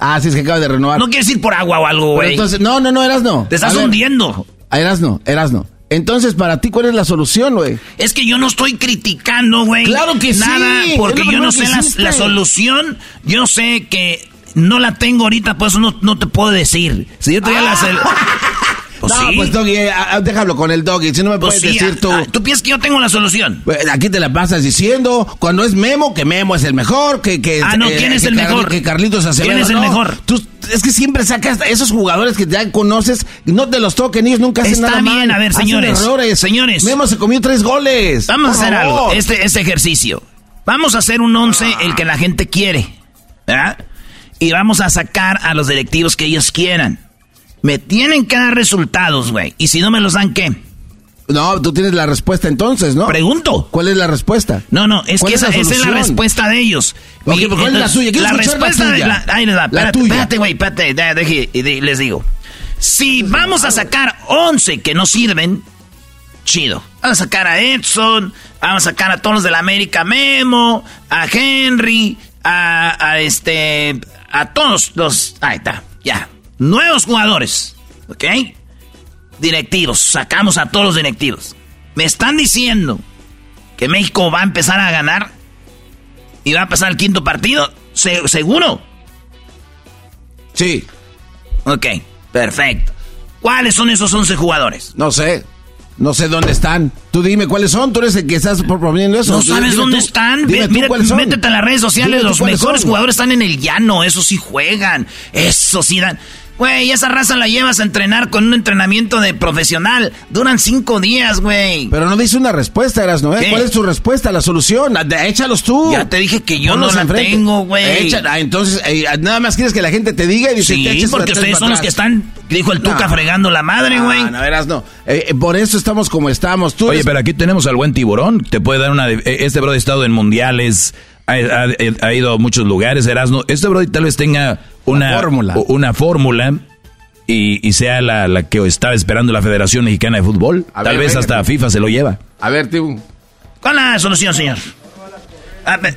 Ah, sí, es que acaba de renovar. No quieres ir por agua o algo, güey. entonces, no, no, no, eras no. Te estás ver, hundiendo. Eras no, eras no. Entonces, para ti, ¿cuál es la solución, güey? Es que yo no estoy criticando, güey. Claro que sí, Nada, porque yo no sé la, la solución. Yo sé que no la tengo ahorita, por eso no, no te puedo decir. Si yo tuviera la sel- Pues no, sí. pues Doggy, eh, ah, déjalo con el Doggy. Si no me Pues puedes sí, decir tú. ah, ¿Tú piensas que yo tengo la solución? Güey, Aquí te la pasas diciendo, cuando es Memo, que Memo es el mejor, que... que Ah, no, eh, ¿quién es el mejor? Que Carlitos Acevedo. ¿Quién es el no. mejor? Tú, es que siempre sacas esos jugadores que ya conoces, no te los toquen, ellos nunca hacen Está nada bien, mal, a ver, señores, errores. señores. Memo se comió tres goles. Vamos Por a hacer favor. algo, este, este ejercicio. Vamos a hacer un once, el que la gente quiere. ¿verdad? Y vamos a sacar a los directivos que ellos quieran. Me tienen que dar resultados, güey. Y si no me los dan, ¿qué? No, tú tienes la respuesta entonces, ¿no? Pregunto. ¿Cuál es la respuesta? No, no, es ¿Cuál que es esa, es la respuesta de ellos. Ok, Mi- pero ¿cuál es la suya? La respuesta de la, ahí les va, La espérate, güey, espérate, de- les digo. Si vamos a sacar 11 que no sirven, chido. Vamos a sacar a Edson, vamos a sacar a todos los de la América Memo, a Henry, a, a este, a todos los, ahí está, ya. Nuevos jugadores, ¿ok? Directivos, sacamos a todos los directivos. Me están diciendo que México va a empezar a ganar y va a pasar el quinto partido, Se- ¿seguro? Sí. Ok, perfecto. ¿Cuáles son esos 11 jugadores? No sé. No sé dónde están. Tú dime cuáles son. Tú eres el que estás proponiendo eso. ¿No Dime sabes tú. dónde están? Dime mira, son. métete a las redes sociales. Dime Los mejores son. jugadores están en el llano. Eso sí juegan. Eso sí dan. Güey, esa raza la llevas a entrenar con un entrenamiento de profesional. Duran cinco días, güey. Pero no dice una respuesta, eras, ¿no? ¿Qué? ¿Cuál es tu respuesta? La solución. Ah, de- Échalos tú. Ya te dije que yo Ponlos no la enfrente. tengo, güey. Ah, entonces, eh, nada más quieres que la gente te diga y dice te Sí, eches porque ustedes son los que están, dijo el Tuca, No. fregando la madre, güey. Ah, no, eras, no. Eh, eh, por eso estamos como estamos. Tú Oye, eres- pero aquí tenemos al buen tiburón. Te puede dar una. de- eh, Este bro ha estado en mundiales, ha, ha- ha ido a muchos lugares, Erasmo. Este bro tal vez tenga una fórmula. Una fórmula y, y sea la, la que estaba esperando la Federación Mexicana de Fútbol. A tal ver, vez venga. hasta FIFA se lo lleva. A ver, Tibu. ¿Cuál es la solución, señor? A ver,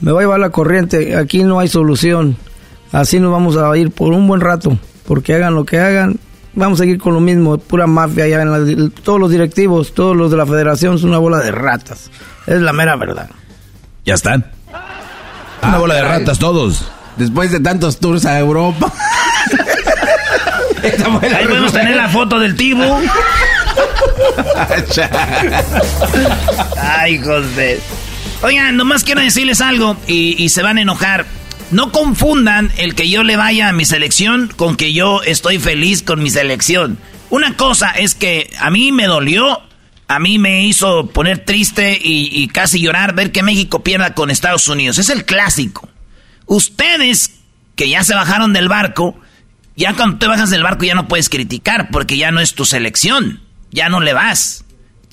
Me va a llevar la corriente. Aquí no hay solución. Así nos vamos a ir por un buen rato. Porque hagan lo que hagan, vamos a seguir con lo mismo. Pura mafia. Ya en la- todos los directivos, todos los de la federación son una bola de ratas. Es la mera verdad. Ya están. Una bola de caray. ratas todos. Después de tantos tours a Europa. Ahí podemos tener la foto del Tibu. Ay, de... Oigan, nomás quiero decirles algo y, y se van a enojar. No confundan el que yo le vaya a mi selección con que yo estoy feliz con mi selección. Una cosa es que a mí me dolió, a mí me hizo poner triste y, y casi llorar ver que México pierda con Estados Unidos. Es el clásico. Ustedes que ya se bajaron del barco, ya cuando te bajas del barco ya no puedes criticar porque ya no es tu selección. Ya no le vas.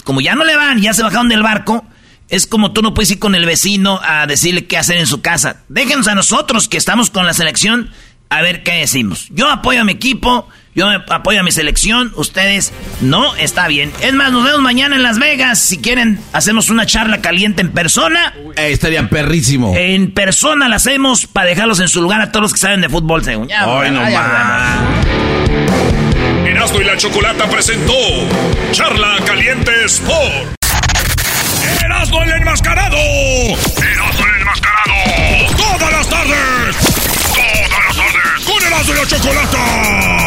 Como ya no le van, ya se bajaron del barco, es como tú no puedes ir con el vecino a decirle qué hacer en su casa. Déjenos a nosotros que estamos con la selección a ver qué decimos. Yo apoyo a mi equipo, yo me- apoyo a mi selección, ustedes no, está bien. Es más, nos vemos mañana en Las Vegas. Si quieren, hacemos una charla caliente en persona. Eh, estaría perrísimo. En persona la hacemos para dejarlos en su lugar a todos los que saben de fútbol, según. Ya, Ay, no ya, más. Erasmo y la Chocolata presentó Charla Caliente Sport. Erasmo el enmascarado. Erasmo el enmascarado. Todas las tardes. Todas las tardes. Con Erasmo y la Chocolata.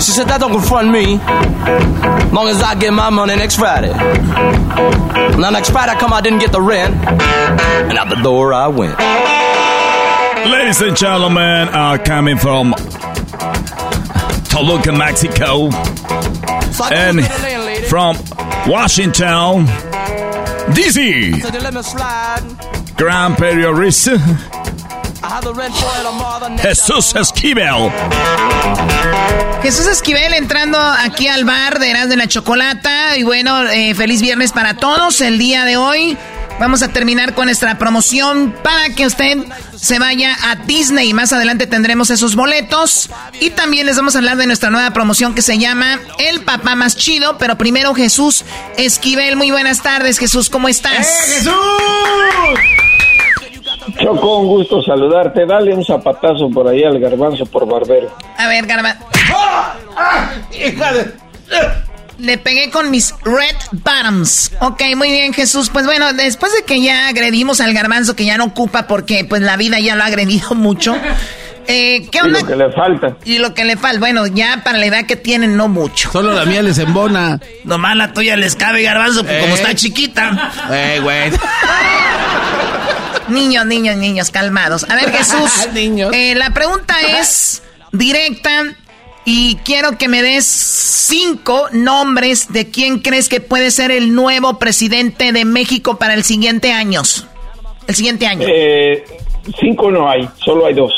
She said, that don't confront me. Long as I get my money next Friday. Now next Friday I come, I didn't get the rent. And out the door I went. Ladies and gentlemen, uh, coming from Toluca, Mexico, and from Washington, D.C., gran periodista Jesús Esquivel. Jesús Esquivel entrando aquí al bar de Eras de la Chocolata. Y bueno, eh, feliz viernes para todos. El día de hoy vamos a terminar con nuestra promoción para que usted se vaya a Disney. Más adelante tendremos esos boletos. Y también les vamos a hablar de nuestra nueva promoción que se llama El Papá Más Chido. Pero primero Jesús Esquivel. Muy buenas tardes, Jesús. ¿Cómo estás? ¡Eh, Jesús! Choco, un gusto saludarte. Dale un zapatazo por ahí al garbanzo por barbero. A ver, garbanzo. Le pegué con mis red bottoms. Ok, muy bien, Jesús. Pues bueno, después de que ya agredimos al garbanzo, que ya no ocupa porque pues la vida ya lo ha agredido mucho. Eh, ¿Qué onda? Y lo que le falta. Y lo que le falta. Bueno, ya para la edad que tienen, no mucho. Solo la mía les embona. Nomás la tuya les cabe, garbanzo, pues, como está chiquita. Eh, güey. Niños, niños, niños, calmados. A ver, Jesús. Eh, la pregunta es directa y quiero que me des cinco nombres de quién crees que puede ser el nuevo presidente de México para el siguiente año. El siguiente año. Eh, cinco no hay, solo hay dos.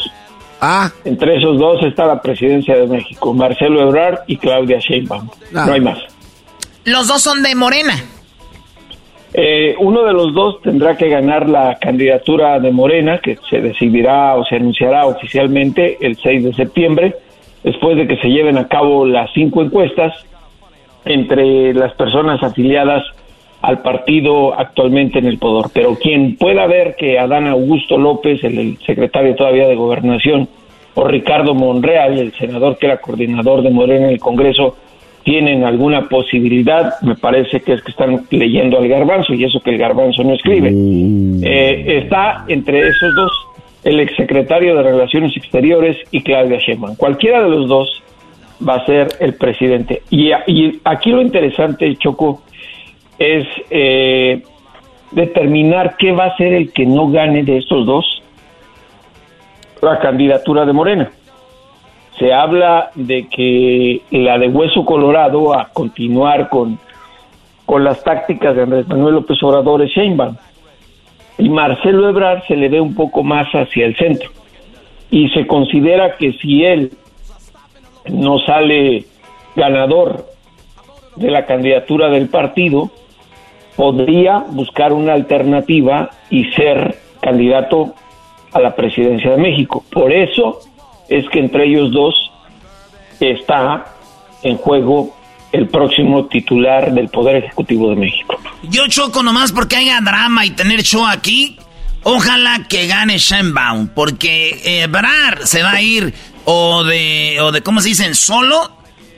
Ah. Entre esos dos está la presidencia de México, Marcelo Ebrard y Claudia Sheinbaum. Ah. No hay más. Los dos son de Morena. Eh, uno de los dos tendrá que ganar la candidatura de Morena, que se decidirá o se anunciará oficialmente el 6 de septiembre, después de que se lleven a cabo las cinco encuestas entre las personas afiliadas al partido actualmente en el poder. Pero quien pueda ver que Adán Augusto López, el, el secretario todavía de Gobernación, o Ricardo Monreal, el senador que era coordinador de Morena en el Congreso, tienen alguna posibilidad, me parece que es que están leyendo al garbanzo y eso que el garbanzo no escribe. Eh, está entre esos dos el exsecretario de Relaciones Exteriores y Claudia Sheinbaum. Cualquiera de los dos va a ser el presidente. Y, y aquí lo interesante, Choco, es eh, determinar qué va a ser el que no gane de estos dos la candidatura de Morena se habla de que la de Hueso Colorado a continuar con, con las tácticas de Andrés Manuel López Obrador es Sheinbaum. Y Marcelo Ebrard se le ve un poco más hacia el centro. Y se considera que si él no sale ganador de la candidatura del partido, podría buscar una alternativa y ser candidato a la presidencia de México. Por eso es que entre ellos dos está en juego el próximo titular del Poder Ejecutivo de México. Yo choco nomás porque haya drama y tener show aquí. Ojalá que gane Sheinbaum, porque Ebrar se va a ir o de, o de, ¿cómo se dicen? Solo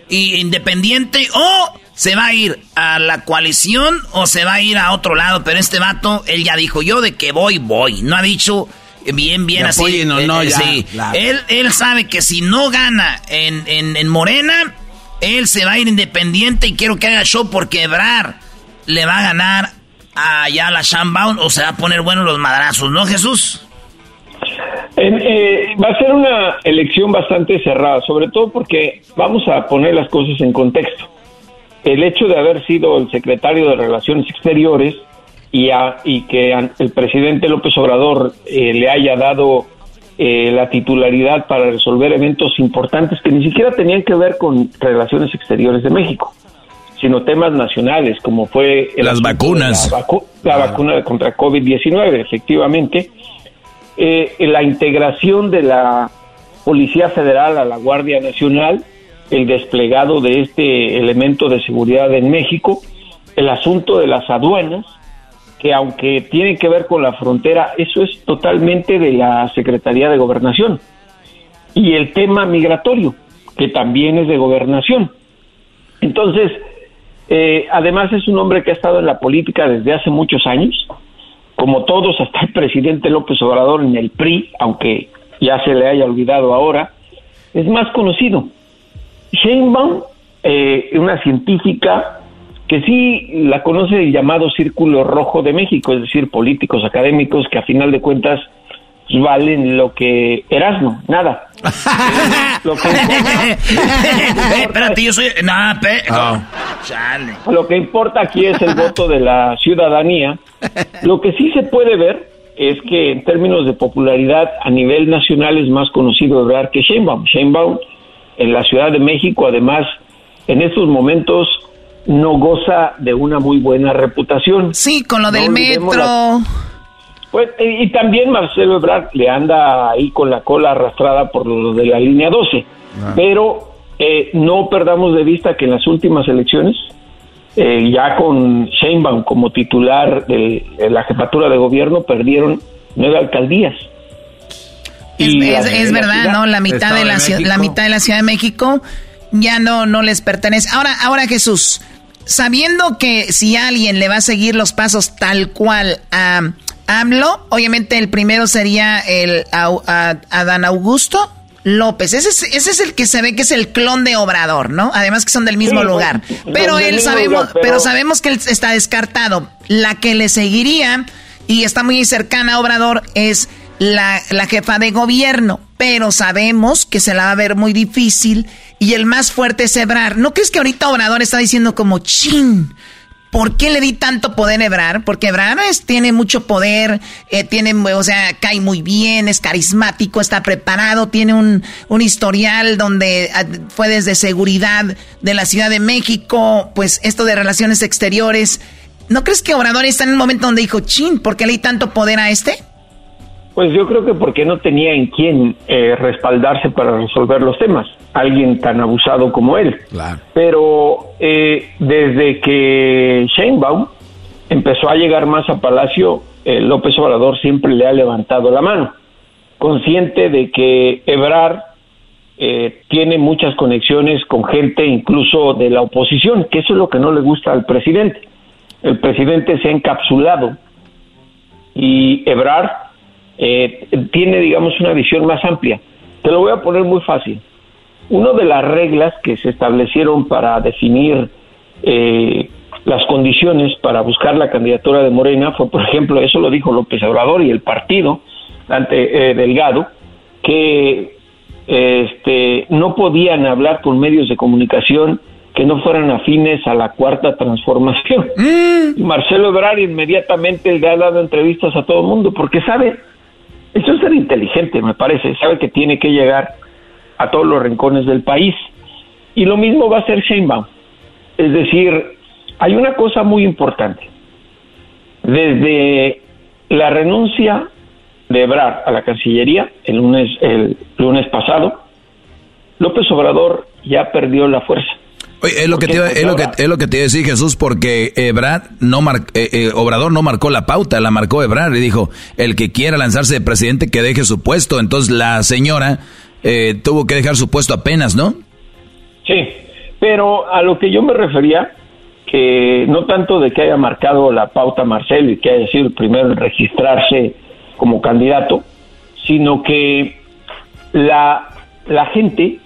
y independiente o se va a ir a la coalición o se va a ir a otro lado. Pero este vato, él ya dijo, yo de que voy, voy. No ha dicho bien, bien así. Apoyen o no, Eh, ya, sí. claro. Él, él sabe que si no gana en, en, en Morena, él se va a ir independiente y quiero que haga show porque Ebrar le va a ganar allá a la Shambaun o se va a poner buenos los madrazos, ¿no, Jesús? En- eh, va a ser una elección bastante cerrada, sobre todo porque vamos a poner las cosas en contexto. El hecho de haber sido el secretario de Relaciones Exteriores y, a- y que el presidente López Obrador eh, le haya dado eh, la titularidad para resolver eventos importantes que ni siquiera tenían que ver con relaciones exteriores de México, sino temas nacionales, como fue el Las vacunas. La, vacu- la vacuna contra COVID-19, efectivamente. Eh, la integración de la Policía Federal a la Guardia Nacional, el desplegado de este elemento de seguridad en México, el asunto de las aduanas, que aunque tiene que ver con la frontera, eso es totalmente de la Secretaría de Gobernación. Y el tema migratorio, que también es de gobernación. Entonces, eh, además es un hombre que ha estado en la política desde hace muchos años, como todos, hasta el presidente López Obrador en el PRI, aunque ya se le haya olvidado ahora, es más conocido. Sheinbaum, eh, una científica que sí la conoce el llamado Círculo Rojo de México, es decir, políticos académicos que a final de cuentas valen lo que Erasmo, nada. lo que espérate, yo soy... Nada, ah. Lo que importa aquí es el voto de la ciudadanía. Lo que sí se puede ver es que en términos de popularidad a nivel nacional es más conocido hablar que Sheinbaum. Sheinbaum en la Ciudad de México, además, en estos momentos no goza de una muy buena reputación. Sí, con lo del metro. Pues, y, también Marcelo Ebrard le anda ahí con la cola arrastrada por lo de la línea 12. Ah. Pero eh, no perdamos de vista que en las últimas elecciones, eh, ya con Sheinbaum como titular de, la jefatura de gobierno, perdieron nueve alcaldías. Es, verdad, ¿no? La mitad de la, la mitad de la Ciudad de México ya no, no les pertenece. Ahora, ahora Jesús, sabiendo que si alguien le va a seguir los pasos tal cual a AMLO, obviamente el primero sería el Adán Augusto López. Ese es, ese es el que se ve que es el clon de Obrador, ¿no? Además que son del mismo lugar. pero él sabemos, pero... sabemos que él está descartado. La que le seguiría y está muy cercana a Obrador es la, la jefa de gobierno. Pero sabemos que se la va a ver muy difícil y el más fuerte es Ebrar. ¿No crees que ahorita Obrador está diciendo como chin? ¿Por qué le di tanto poder a Ebrar? Porque Ebrar tiene mucho poder, eh, tiene, o sea, cae muy bien, es carismático, está preparado, tiene un, un historial donde ah, fue desde seguridad de la Ciudad de México, pues esto de relaciones exteriores. ¿No crees que Obrador está en un momento donde dijo, chin, ¿por qué le di tanto poder a este? Pues yo creo que porque no tenía en quién eh, respaldarse para resolver los temas, alguien tan abusado como él. Pero eh, desde que Sheinbaum empezó a llegar más a Palacio, eh, López Obrador siempre le ha levantado la mano, consciente de que Ebrar tiene muchas conexiones con gente incluso de la oposición, que eso es lo que no le gusta al presidente. El presidente se ha encapsulado y Ebrar eh, tiene, digamos, una visión más amplia. Te lo voy a poner muy fácil. Una de las reglas que se establecieron para definir eh, las condiciones para buscar la candidatura de Morena fue, por ejemplo, eso lo dijo López Obrador y el partido ante eh, Delgado, que este, no podían hablar con medios de comunicación que no fueran afines a la cuarta transformación. Mm. Marcelo Ebrard inmediatamente le ha dado entrevistas a todo el mundo porque sabe eso es ser inteligente, me parece. Sabe que tiene que llegar a todos los rincones del país. Y lo mismo va a ser Sheinbaum. Es decir, hay una cosa muy importante. Desde la renuncia de Ebrard a la Cancillería el lunes, el lunes pasado, López Obrador ya perdió la fuerza. Oye, es lo, que te, es, lo que, es lo que te iba a decir Jesús, porque Ebrad no mar, eh, eh, Obrador no marcó la pauta, la marcó Ebrard y dijo, el que quiera lanzarse de presidente que deje su puesto. Entonces la señora eh, tuvo que dejar su puesto apenas, ¿no? Sí, pero a lo que yo me refería, que no tanto de que haya marcado la pauta Marcelo y que haya sido el primero en registrarse como candidato, sino que la, la gente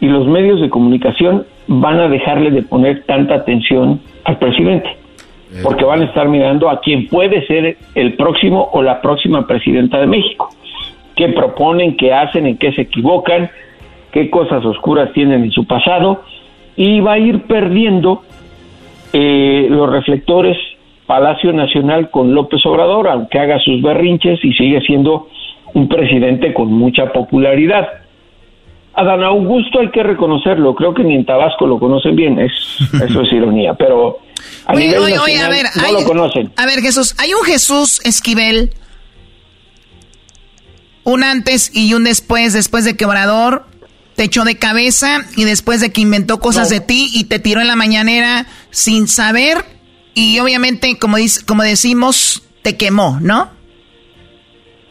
y los medios de comunicación van a dejarle de poner tanta atención al presidente, eh. porque van a estar mirando a quien puede ser el próximo o la próxima presidenta de México, qué proponen, qué hacen, en qué se equivocan, qué cosas oscuras tienen en su pasado, y va a ir perdiendo eh, los reflectores Palacio Nacional con López Obrador, aunque haga sus berrinches y sigue siendo un presidente con mucha popularidad. Adán Augusto hay que reconocerlo, creo que ni en Tabasco lo conocen bien, es, eso es ironía, pero a nivel a ver, no lo conocen. A ver, Jesús, hay un Jesús Esquivel, un antes y un después, después de que Obrador te echó de cabeza y después de que inventó cosas de ti y te tiró en la mañanera sin saber y obviamente, como, dice, como decimos, te quemó, ¿no?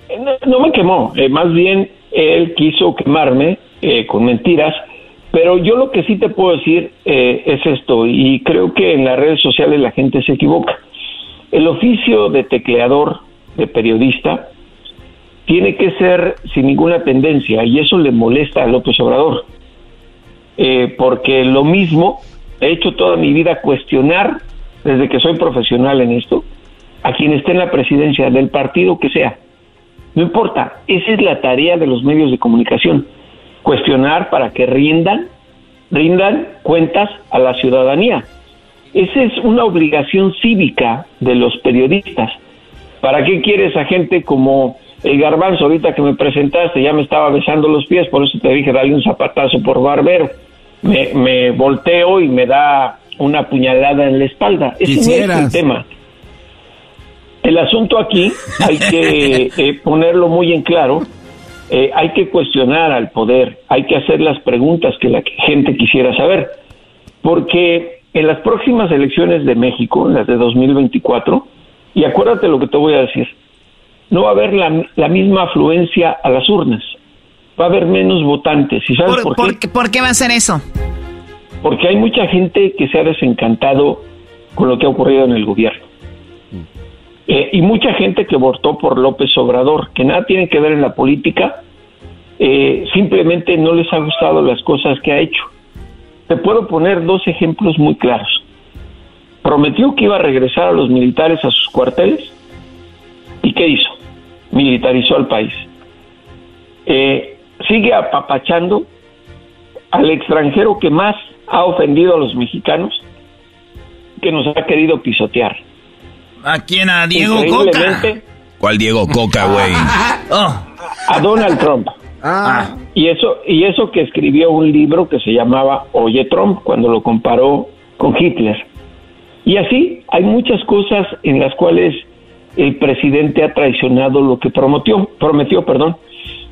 Eh, no, me quemó, eh, más bien él quiso quemarme eh, con mentiras, pero yo lo que sí te puedo decir eh, es esto, y creo que en las redes sociales la gente se equivoca. El oficio de tecleador, de periodista, tiene que ser sin ninguna tendencia, y eso le molesta a López Obrador. eh, porque lo mismo he hecho toda mi vida cuestionar, desde que soy profesional en esto, a quien esté en la presidencia del partido que sea. No importa, esa es la tarea de los medios de comunicación, cuestionar para que rindan, rindan cuentas a la ciudadanía. Esa es una obligación cívica de los periodistas. ¿Para qué quieres a gente como el garbanzo ahorita que me presentaste? Ya me estaba besando los pies, por eso te dije, dale un zapatazo por barbero. Me, me volteo y me da una puñalada en la espalda. Ese no es el tema. El asunto aquí hay que eh, ponerlo muy en claro. Eh, hay que cuestionar al poder, hay que hacer las preguntas que la gente quisiera saber, porque en las próximas elecciones de México, en las de 2024, y acuérdate lo que te voy a decir, no va a haber la, misma afluencia a las urnas, va a haber menos votantes. ¿Y sabes por, qué? ¿Por qué va a ser eso? Porque hay mucha gente que se ha desencantado con lo que ha ocurrido en el gobierno. Eh, y mucha gente que votó por López Obrador, que nada tiene que ver en la política, eh, simplemente no les ha gustado las cosas que ha hecho. Te puedo poner dos ejemplos muy claros. Prometió que iba a regresar a los militares a sus cuarteles. ¿Y qué hizo? Militarizó al país. Eh, sigue apapachando al extranjero que más ha ofendido a los mexicanos, que nos ha querido pisotear. ¿A quién? ¿A Diego Coca? ¿Cuál Diego Coca, güey? Oh. A Donald Trump. Ah. Y eso, y eso que escribió un libro que se llamaba Oye Trump, cuando lo comparó con Hitler. Y así hay muchas cosas en las cuales el presidente ha traicionado lo que prometió, prometió, perdón,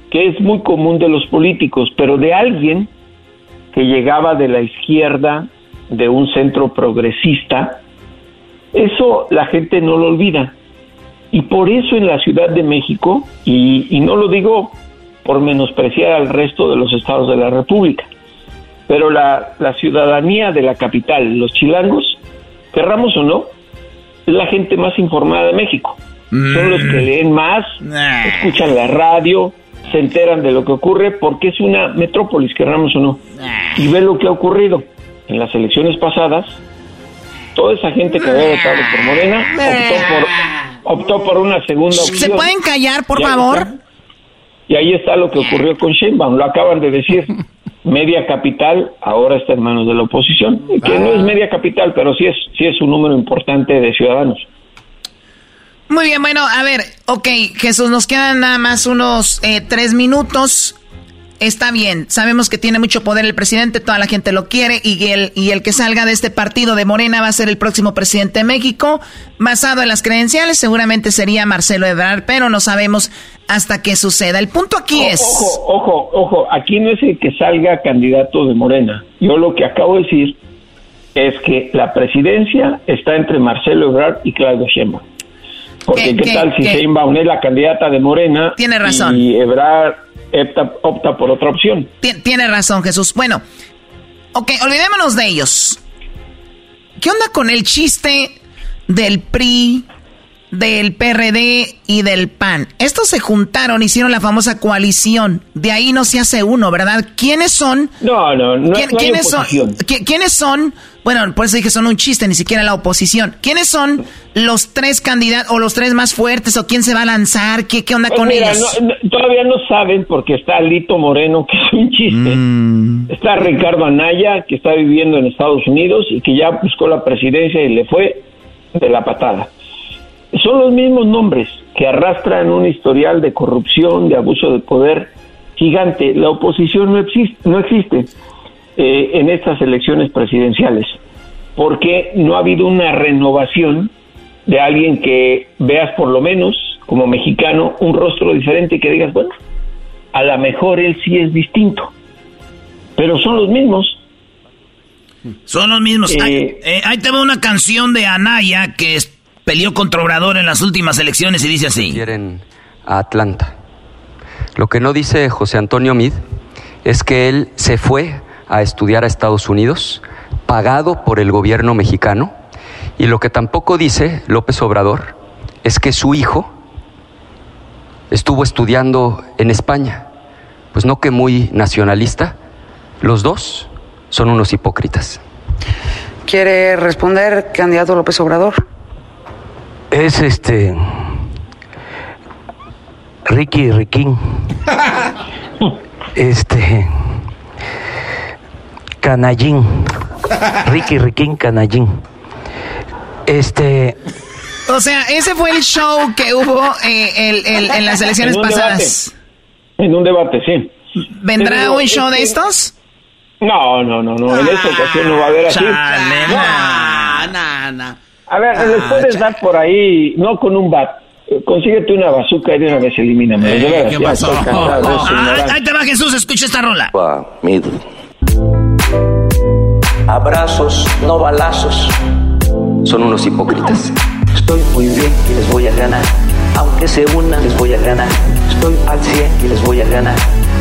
que es muy común de los políticos, pero de alguien que llegaba de la izquierda, de un centro progresista, eso la gente no lo olvida. Y por eso en la Ciudad de México, y, no lo digo por menospreciar al resto de los estados de la República, pero la, ciudadanía de la capital, los chilangos, querramos o no, es la gente más informada de México. Son los que mm. leen más, escuchan la radio, se enteran de lo que ocurre porque es una metrópolis, querramos o no. Y ve lo que ha ocurrido en las elecciones pasadas, toda esa gente que había votado por Morena optó por, una segunda opción. ¿Se pueden callar, por favor? Y ahí está lo que ocurrió con Sheinbaum, lo acaban de decir. media capital ahora está en manos de la oposición, que no es ah. media capital, pero sí es, sí es un número importante de ciudadanos. Muy bien, bueno, a ver, ok, Jesús, nos quedan nada más unos eh, tres minutos está bien, sabemos que tiene mucho poder el presidente, toda la gente lo quiere y el, y el que salga de este partido de Morena va a ser el próximo presidente de México, basado en las credenciales, seguramente sería Marcelo Ebrard, pero no sabemos hasta qué suceda. El punto aquí es... Ojo, ojo, ojo, aquí no es el que salga candidato de Morena. Yo lo que acabo de decir es que la presidencia está entre Marcelo Ebrard y Claudio Sheinbaum. Porque qué, tal si Sheinbaum es la candidata de Morena Tiene razón. y Ebrard opta, por otra opción. Tiene razón, Jesús. Bueno, ok, olvidémonos de ellos. ¿Qué onda con el chiste del PRI, del PRD y del PAN? Estos se juntaron, hicieron la famosa coalición. De ahí no se hace uno, ¿verdad? ¿Quiénes son? No, no, no. ¿quiénes, son, ¿Quiénes son bueno, por eso dije son un chiste, ni siquiera la oposición. ¿Quiénes son los tres candidatos o los tres más fuertes o quién se va a lanzar? ¿Qué, qué onda pues con ellos? todavía no saben porque está Lito Moreno, que es un chiste. Mm. Está Ricardo Anaya, que está viviendo en Estados Unidos y que ya buscó la presidencia y le fue de la patada. Son los mismos nombres que arrastran un historial de corrupción, de abuso de poder gigante. La oposición no existe. No existe. Eh, en estas elecciones presidenciales, porque no ha habido una renovación de alguien que veas por lo menos como mexicano un rostro diferente y que digas, bueno, a lo mejor él sí es distinto, pero son los mismos. Son los mismos. Eh, eh, ahí, te va una canción de Anaya que peleó contra Obrador en las últimas elecciones y dice así. Quieren a Atlanta. Lo que no dice José Antonio Mid es que él se fue a estudiar a Estados Unidos, pagado por el gobierno mexicano, y lo que tampoco dice López Obrador es que su hijo estuvo estudiando en España, pues no que muy nacionalista, los dos son unos hipócritas. ¿Quiere responder, candidato López Obrador? Es este. Ricky Riquín. Este. Canallín. Ricky Riquín Canallín. Este. O sea, ese fue el show que hubo eh, en las elecciones pasadas. En un debate, sí. ¿Vendrá un show de estos? No, no, no, no. En esta ocasión no va a haber así. A ver, les puedes dar por ahí, no con un bat. Consíguete una bazooka y de una vez elimíname. Eh, ¿Qué pasó? ahí te va Jesús, escucha esta rola. Abrazos, no balazos. Son unos hipócritas. Estoy muy bien y les voy a ganar. Aunque se una, les voy a ganar. Estoy al 100 y les voy a ganar.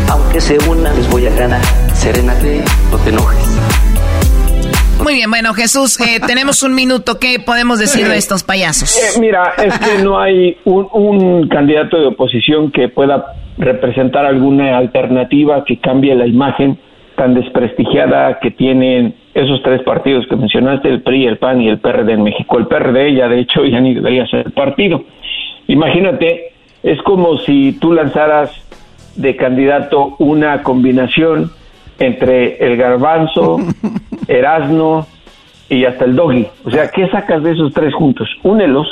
Aunque se una, les voy a ganar. Serénate, no te enojes. Muy bien, bueno, Jesús, eh, tenemos un minuto. ¿Qué podemos decir de estos payasos? Eh, mira, es que no hay un, un candidato de oposición que pueda representar alguna alternativa que cambie la imagen tan desprestigiada que tienen esos tres partidos que mencionaste, el PRI, el PAN y el PRD en México. El PRD ya de hecho ya ni debería ser partido. Imagínate, es como si tú lanzaras de candidato una combinación entre el garbanzo, Erasno y hasta el doggy. O sea, ¿qué sacas de esos tres juntos? Únelos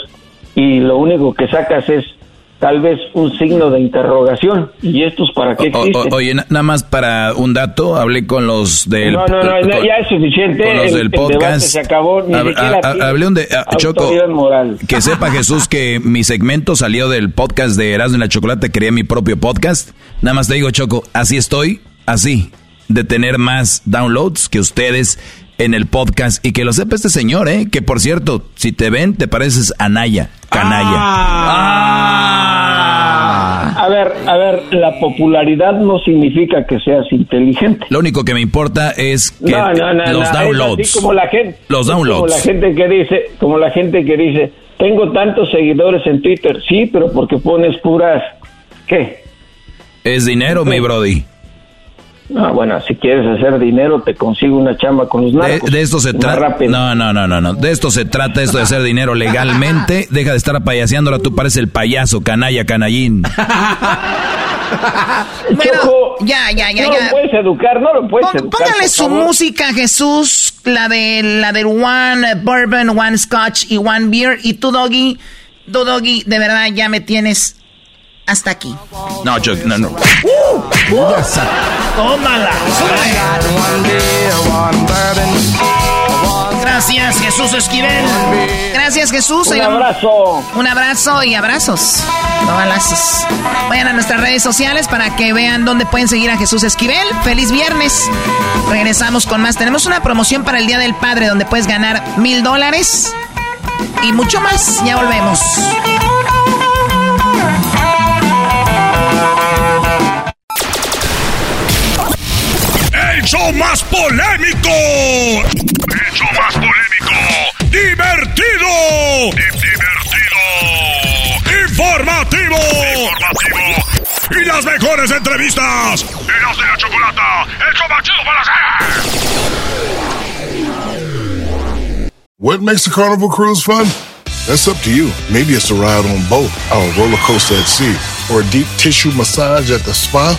y lo único que sacas es tal vez un signo de interrogación. ¿Y estos para qué existen? oye, nada más para un dato, hablé con los del... No, no, no, ya es suficiente. Con los del podcast. se acabó, ni hablé un de... Choco, moral. que sepa Jesús que mi segmento salió del podcast de Erasmo y la Chocolate, quería mi propio podcast. Nada más te digo, Choco, así estoy, así, de tener más downloads que ustedes en el podcast y que lo sepa este señor, ¿eh? Que por cierto, si te ven, te pareces a Naya, canalla. Ah. A ver, a ver, la popularidad no significa que seas inteligente. Lo único que me importa es que los downloads. como la gente, los downloads. Como la gente que dice, como la gente que dice, tengo tantos seguidores en Twitter, sí, pero porque pones puras, ¿qué? Es dinero, mi brody. Ah, bueno, si quieres hacer dinero, te consigo una chamba con los narcos. De, esto se trata. No, no, no, no, no. De esto se trata, esto de hacer dinero legalmente. Deja de estar apayaseando, ahora tú pareces el payaso, canalla, canallín. bueno, ya, ya, ya, no ya. lo puedes educar, no lo puedes educar. Póngale su música, Jesús, la de la del One Bourbon, One Scotch y One Beer. Y tú, Doggy, tú, Doggy, de verdad ya me tienes hasta aquí. No, yo, no, no. tómala. Gracias, Jesús Esquivel. Gracias, Jesús. Un abrazo. Un abrazo y abrazos. No balazos. Vayan a nuestras redes sociales para que vean dónde pueden seguir a Jesús Esquivel. Feliz viernes. Regresamos con más. Tenemos una promoción para el Día del Padre donde puedes ganar mil dólares y mucho más. Ya volvemos. El show más polémico. El show más polémico. Divertido. Divertido. Informativo. Informativo. Y las mejores entrevistas. De la chocolata. El show más chido para. What makes a carnival cruise fun? That's up to you. Maybe it's a ride on boat, a roller coaster at sea, or a deep tissue massage at the spa.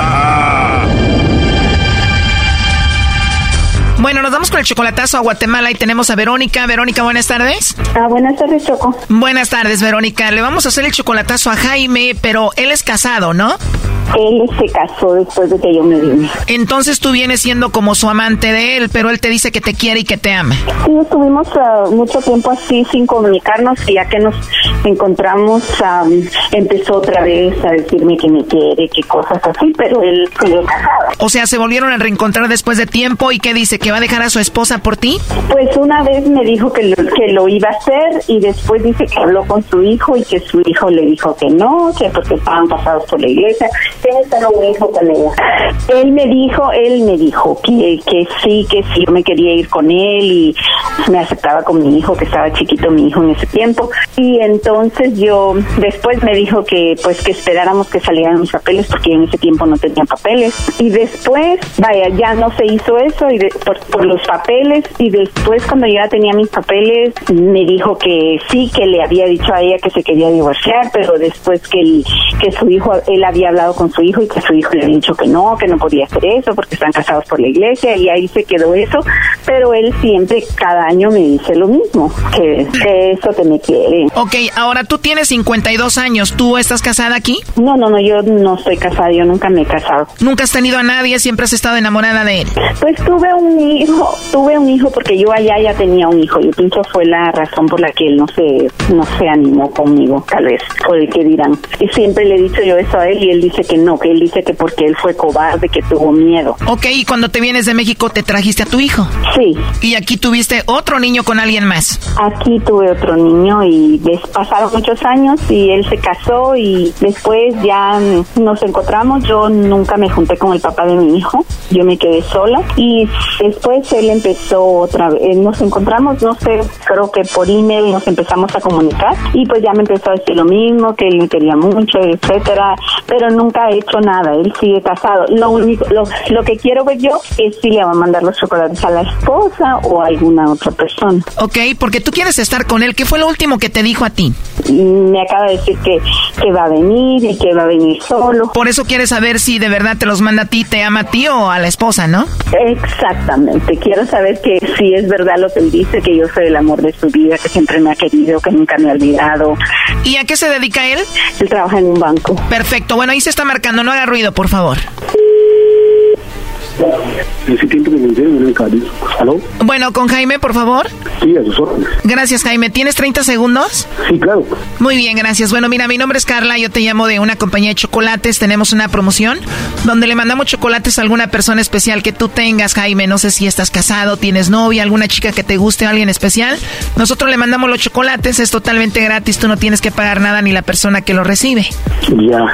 Bueno, nos vamos con el chocolatazo a Guatemala y tenemos a Verónica. Verónica, buenas tardes. Ah, buenas tardes, Choco. Buenas tardes, Verónica. Le vamos a hacer el chocolatazo a Jaime, pero él es casado, ¿no? Él se casó después de que yo me vine. Entonces tú vienes siendo como su amante de él, pero él te dice que te quiere y que te ama. Sí, estuvimos ah, mucho tiempo así sin comunicarnos y ya que nos encontramos ah, empezó otra vez a decirme que me quiere, que cosas así, pero él sigue casado. O sea, se volvieron a reencontrar después de tiempo y qué dice, que va a dejar a su esposa por ti? Pues una vez me dijo que lo, que lo iba a hacer y después dice que habló con su hijo y que su hijo le dijo que no, que porque estaban pasados por la iglesia. Tiene solo un hijo con ella. Él me dijo, él me dijo que, que sí, que sí, yo me quería ir con él y me aceptaba con mi hijo, que estaba chiquito mi hijo en ese tiempo. Y entonces yo, después me dijo que pues que esperáramos que salieran mis papeles porque en ese tiempo no tenía papeles. Y después, vaya, ya no se hizo eso y por, por los papeles y después cuando yo ya tenía mis papeles me dijo que sí, que le había dicho a ella que se quería divorciar, pero después que, que su hijo, él había hablado con su hijo y que su hijo le había dicho que no, que no podía hacer eso porque están casados por la iglesia y ahí se quedó eso, pero él siempre cada año me dice lo mismo, que, eso te me quiere. Ok, ahora tú tienes 52 años, ¿tú estás casada aquí? No, no, no, yo no estoy casada, yo nunca me he casado. ¿Nunca has tenido a nadie, siempre has estado enamorada de él? Pues tuve un hijo, tuve un hijo porque yo allá ya tenía un hijo y pienso fue la razón por la que él no se, no se animó conmigo, tal vez, por el que dirán. Y siempre le he dicho yo eso a él y él dice que no, que él dice que porque él fue cobarde, que tuvo miedo. Ok, y cuando te vienes de México te trajiste a tu hijo. Sí. Y aquí tuviste otro niño con alguien más. Aquí tuve otro niño y pasaron muchos años y él se casó y después ya nos encontramos. Yo nunca me junté con el papá de mi hijo, yo me quedé sola y después él empezó otra vez, nos encontramos, no sé, creo que por email nos empezamos a comunicar y pues ya me empezó a decir lo mismo, que él me quería mucho, etcétera, pero nunca ha hecho nada, él sigue casado. Lo único, lo, lo que quiero ver yo es si le va a mandar los chocolates a la esposa o a alguna otra persona. Ok, porque tú quieres estar con él, ¿qué fue lo último que te dijo a ti? Me acaba de decir que, que va a venir y que va a venir solo. Por eso quieres saber si de verdad te los manda a ti, te ama a ti o a la esposa, ¿no? Exactamente, quiero saber que si es verdad lo que él dice, que yo soy el amor de su vida, que siempre me ha querido, que nunca me ha olvidado. ¿Y a qué se dedica él? Él trabaja en un banco. Perfecto, bueno, ahí se está marcando, no haga ruido, por favor. Bueno, con Jaime, por favor. Sí, a sus órdenes. Gracias, Jaime. ¿Tienes 30 segundos? Sí, claro. Muy bien, gracias. Bueno, mira, mi nombre es Carla, yo te llamo de una compañía de chocolates. Tenemos una promoción donde le mandamos chocolates a alguna persona especial que tú tengas, Jaime. No sé si estás casado, tienes novia, alguna chica que te guste, alguien especial. Nosotros le mandamos los chocolates, es totalmente gratis, tú no tienes que pagar nada ni la persona que lo recibe. Ya,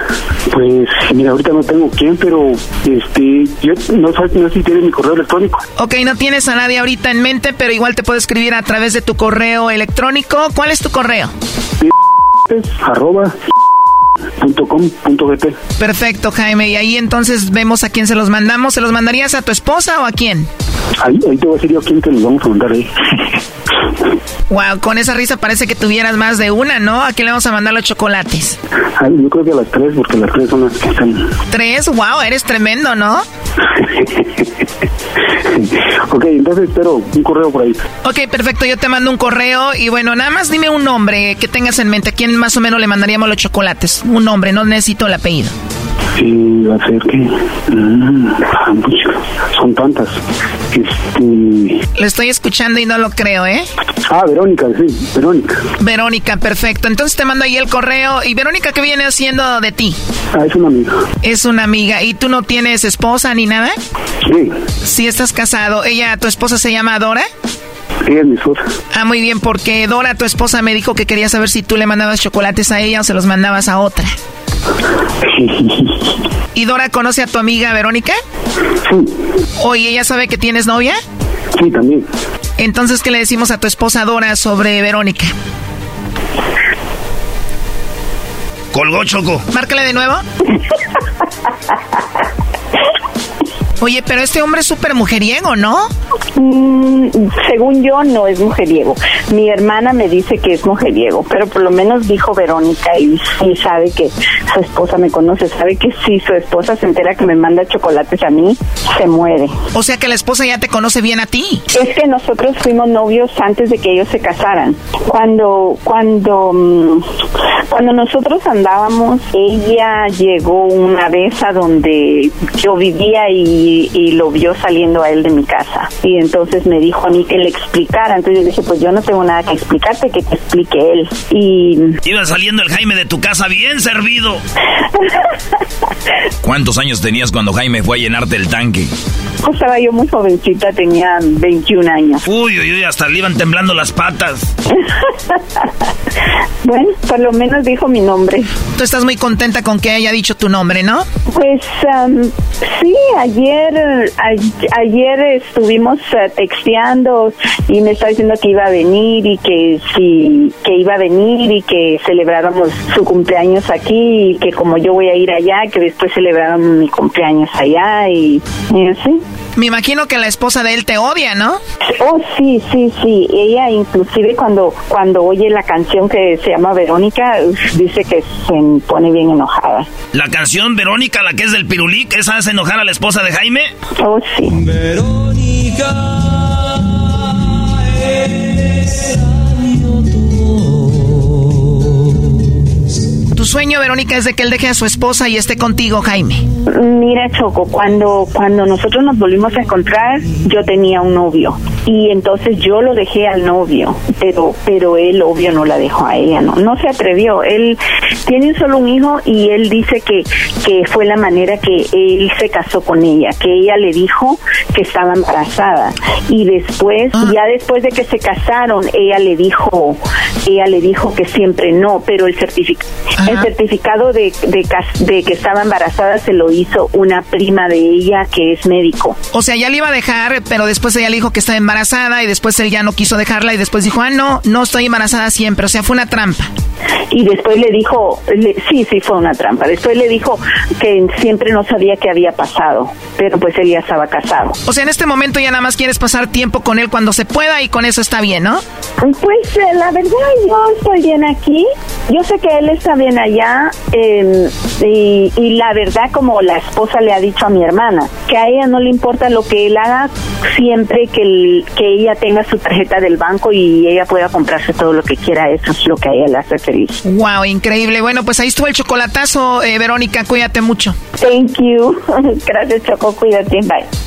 pues mira, ahorita no tengo quién, pero este, yo no no sé si mi correo electrónico. Ok, no tienes a nadie ahorita en mente, pero igual te puedo escribir a través de tu correo electrónico. ¿Cuál es tu correo? arroba Perfecto, Jaime. Y ahí entonces vemos a quién se los mandamos. ¿Se los mandarías a tu esposa o a quién? Ahí, ahí te voy a decir yo a quién te los vamos a mandar ahí. Wow, con esa risa parece que tuvieras más de una, ¿no? ¿A quién le vamos a mandar los chocolates? Ay, yo creo que a las tres, porque las tres son las que están. ¿Tres? Wow, eres tremendo, ¿no? ok, entonces espero un correo por ahí. Ok, perfecto, yo te mando un correo y bueno, nada más dime un nombre que tengas en mente. ¿A quién más o menos le mandaríamos los chocolates? Un nombre, no necesito el apellido. Sí, va a ser que... Mm, son tantas. Este... Lo estoy escuchando y no lo creo, ¿eh? Ah, Verónica, sí, Verónica. Verónica, perfecto. Entonces te mando ahí el correo. ¿Y Verónica qué viene haciendo de ti? Ah, es una amiga. Es una amiga. ¿Y tú no tienes esposa ni nada? Sí. Sí, estás casado. ¿Ella, tu esposa se llama Dora? Ella es mi esposa. Ah, muy bien, porque Dora, tu esposa, me dijo que quería saber si tú le mandabas chocolates a ella o se los mandabas a otra. ¿Y Dora conoce a tu amiga Verónica? Sí. ¿Oye, ella sabe que tienes novia? Sí, también. Entonces, ¿qué le decimos a tu esposa Dora sobre Verónica? Colgó Choco. Márcale de nuevo. Oye, pero este hombre es súper mujeriego, ¿no? Mm, según yo, no es mujeriego. Mi hermana me dice que es mujeriego, pero por lo menos dijo Verónica y, sabe que su esposa me conoce, sabe que si su esposa se entera que me manda chocolates a mí, se muere. O sea que la esposa ya te conoce bien a ti. Es que nosotros fuimos novios antes de que ellos se casaran. Cuando, cuando, mm, cuando nosotros andábamos, ella llegó una vez a donde yo vivía y, y lo vio saliendo a él de mi casa. Y entonces me dijo a mí que le explicara. Entonces yo dije, pues yo no tengo nada que explicarte, que te explique él. Y... Iba saliendo el Jaime de tu casa bien servido. ¿Cuántos años tenías cuando Jaime fue a llenarte el tanque? Pues estaba yo muy jovencita, tenía 21 años. Uy, uy, uy, hasta le iban temblando las patas. bueno, por lo menos dijo mi nombre. Tú estás muy contenta con que haya dicho tu nombre, ¿no? Pues sí, ayer, ayer estuvimos uh, texteando y me estaba diciendo que iba a venir y que sí, que iba a venir y que celebráramos su cumpleaños aquí y que como yo voy a ir allá, que después celebráramos mi cumpleaños allá y, y así. Me imagino que la esposa de él te odia, ¿no? Oh, sí, sí, sí. Ella inclusive cuando cuando oye la canción que se llama Verónica, dice que se pone bien enojada. ¿La canción Verónica, la que es del pirulí, que esa hace enojar a la esposa de Jaime? Oh, sí. Verónica, sueño, Verónica, es de que él deje a su esposa y esté contigo, Jaime. Mira, Choco, cuando, cuando nosotros nos volvimos a encontrar, yo tenía un novio. Y entonces yo lo dejé al novio, pero, pero él, obvio, no la dejó a ella, ¿no? No se atrevió. Él tiene solo un hijo y él dice que, que fue la manera que él se casó con ella, que ella le dijo que estaba embarazada. Y después, ya después de que se casaron, ella le dijo, ella le dijo que siempre no, pero el certificado, el certificado de, de, de que estaba embarazada se lo hizo una prima de ella que es médico. O sea, ya le iba a dejar, pero después ella le dijo que estaba embarazada y después él ya no quiso dejarla y después dijo, ah, no, no estoy embarazada siempre. O sea, fue una trampa. Y después le dijo, le- sí, sí fue una trampa. Después le dijo que siempre no sabía qué había pasado, pero pues él ya estaba casado. O sea, en este momento ya nada más quieres pasar tiempo con él cuando se pueda y con eso está bien, ¿no? Pues eh, la verdad yo estoy bien aquí. Yo sé que él está bien allá eh, y, y la verdad como la esposa le ha dicho a mi hermana, que a ella no le importa lo que él haga siempre que, el- que ella tenga su tarjeta del banco y ella pueda comprarse todo lo que quiera. Eso es lo que a ella le hace feliz. Wow, increíble. Bueno, pues ahí estuvo el chocolatazo, eh, Verónica, cuídate mucho. Thank you. Gracias Choco, cuídate. Bye.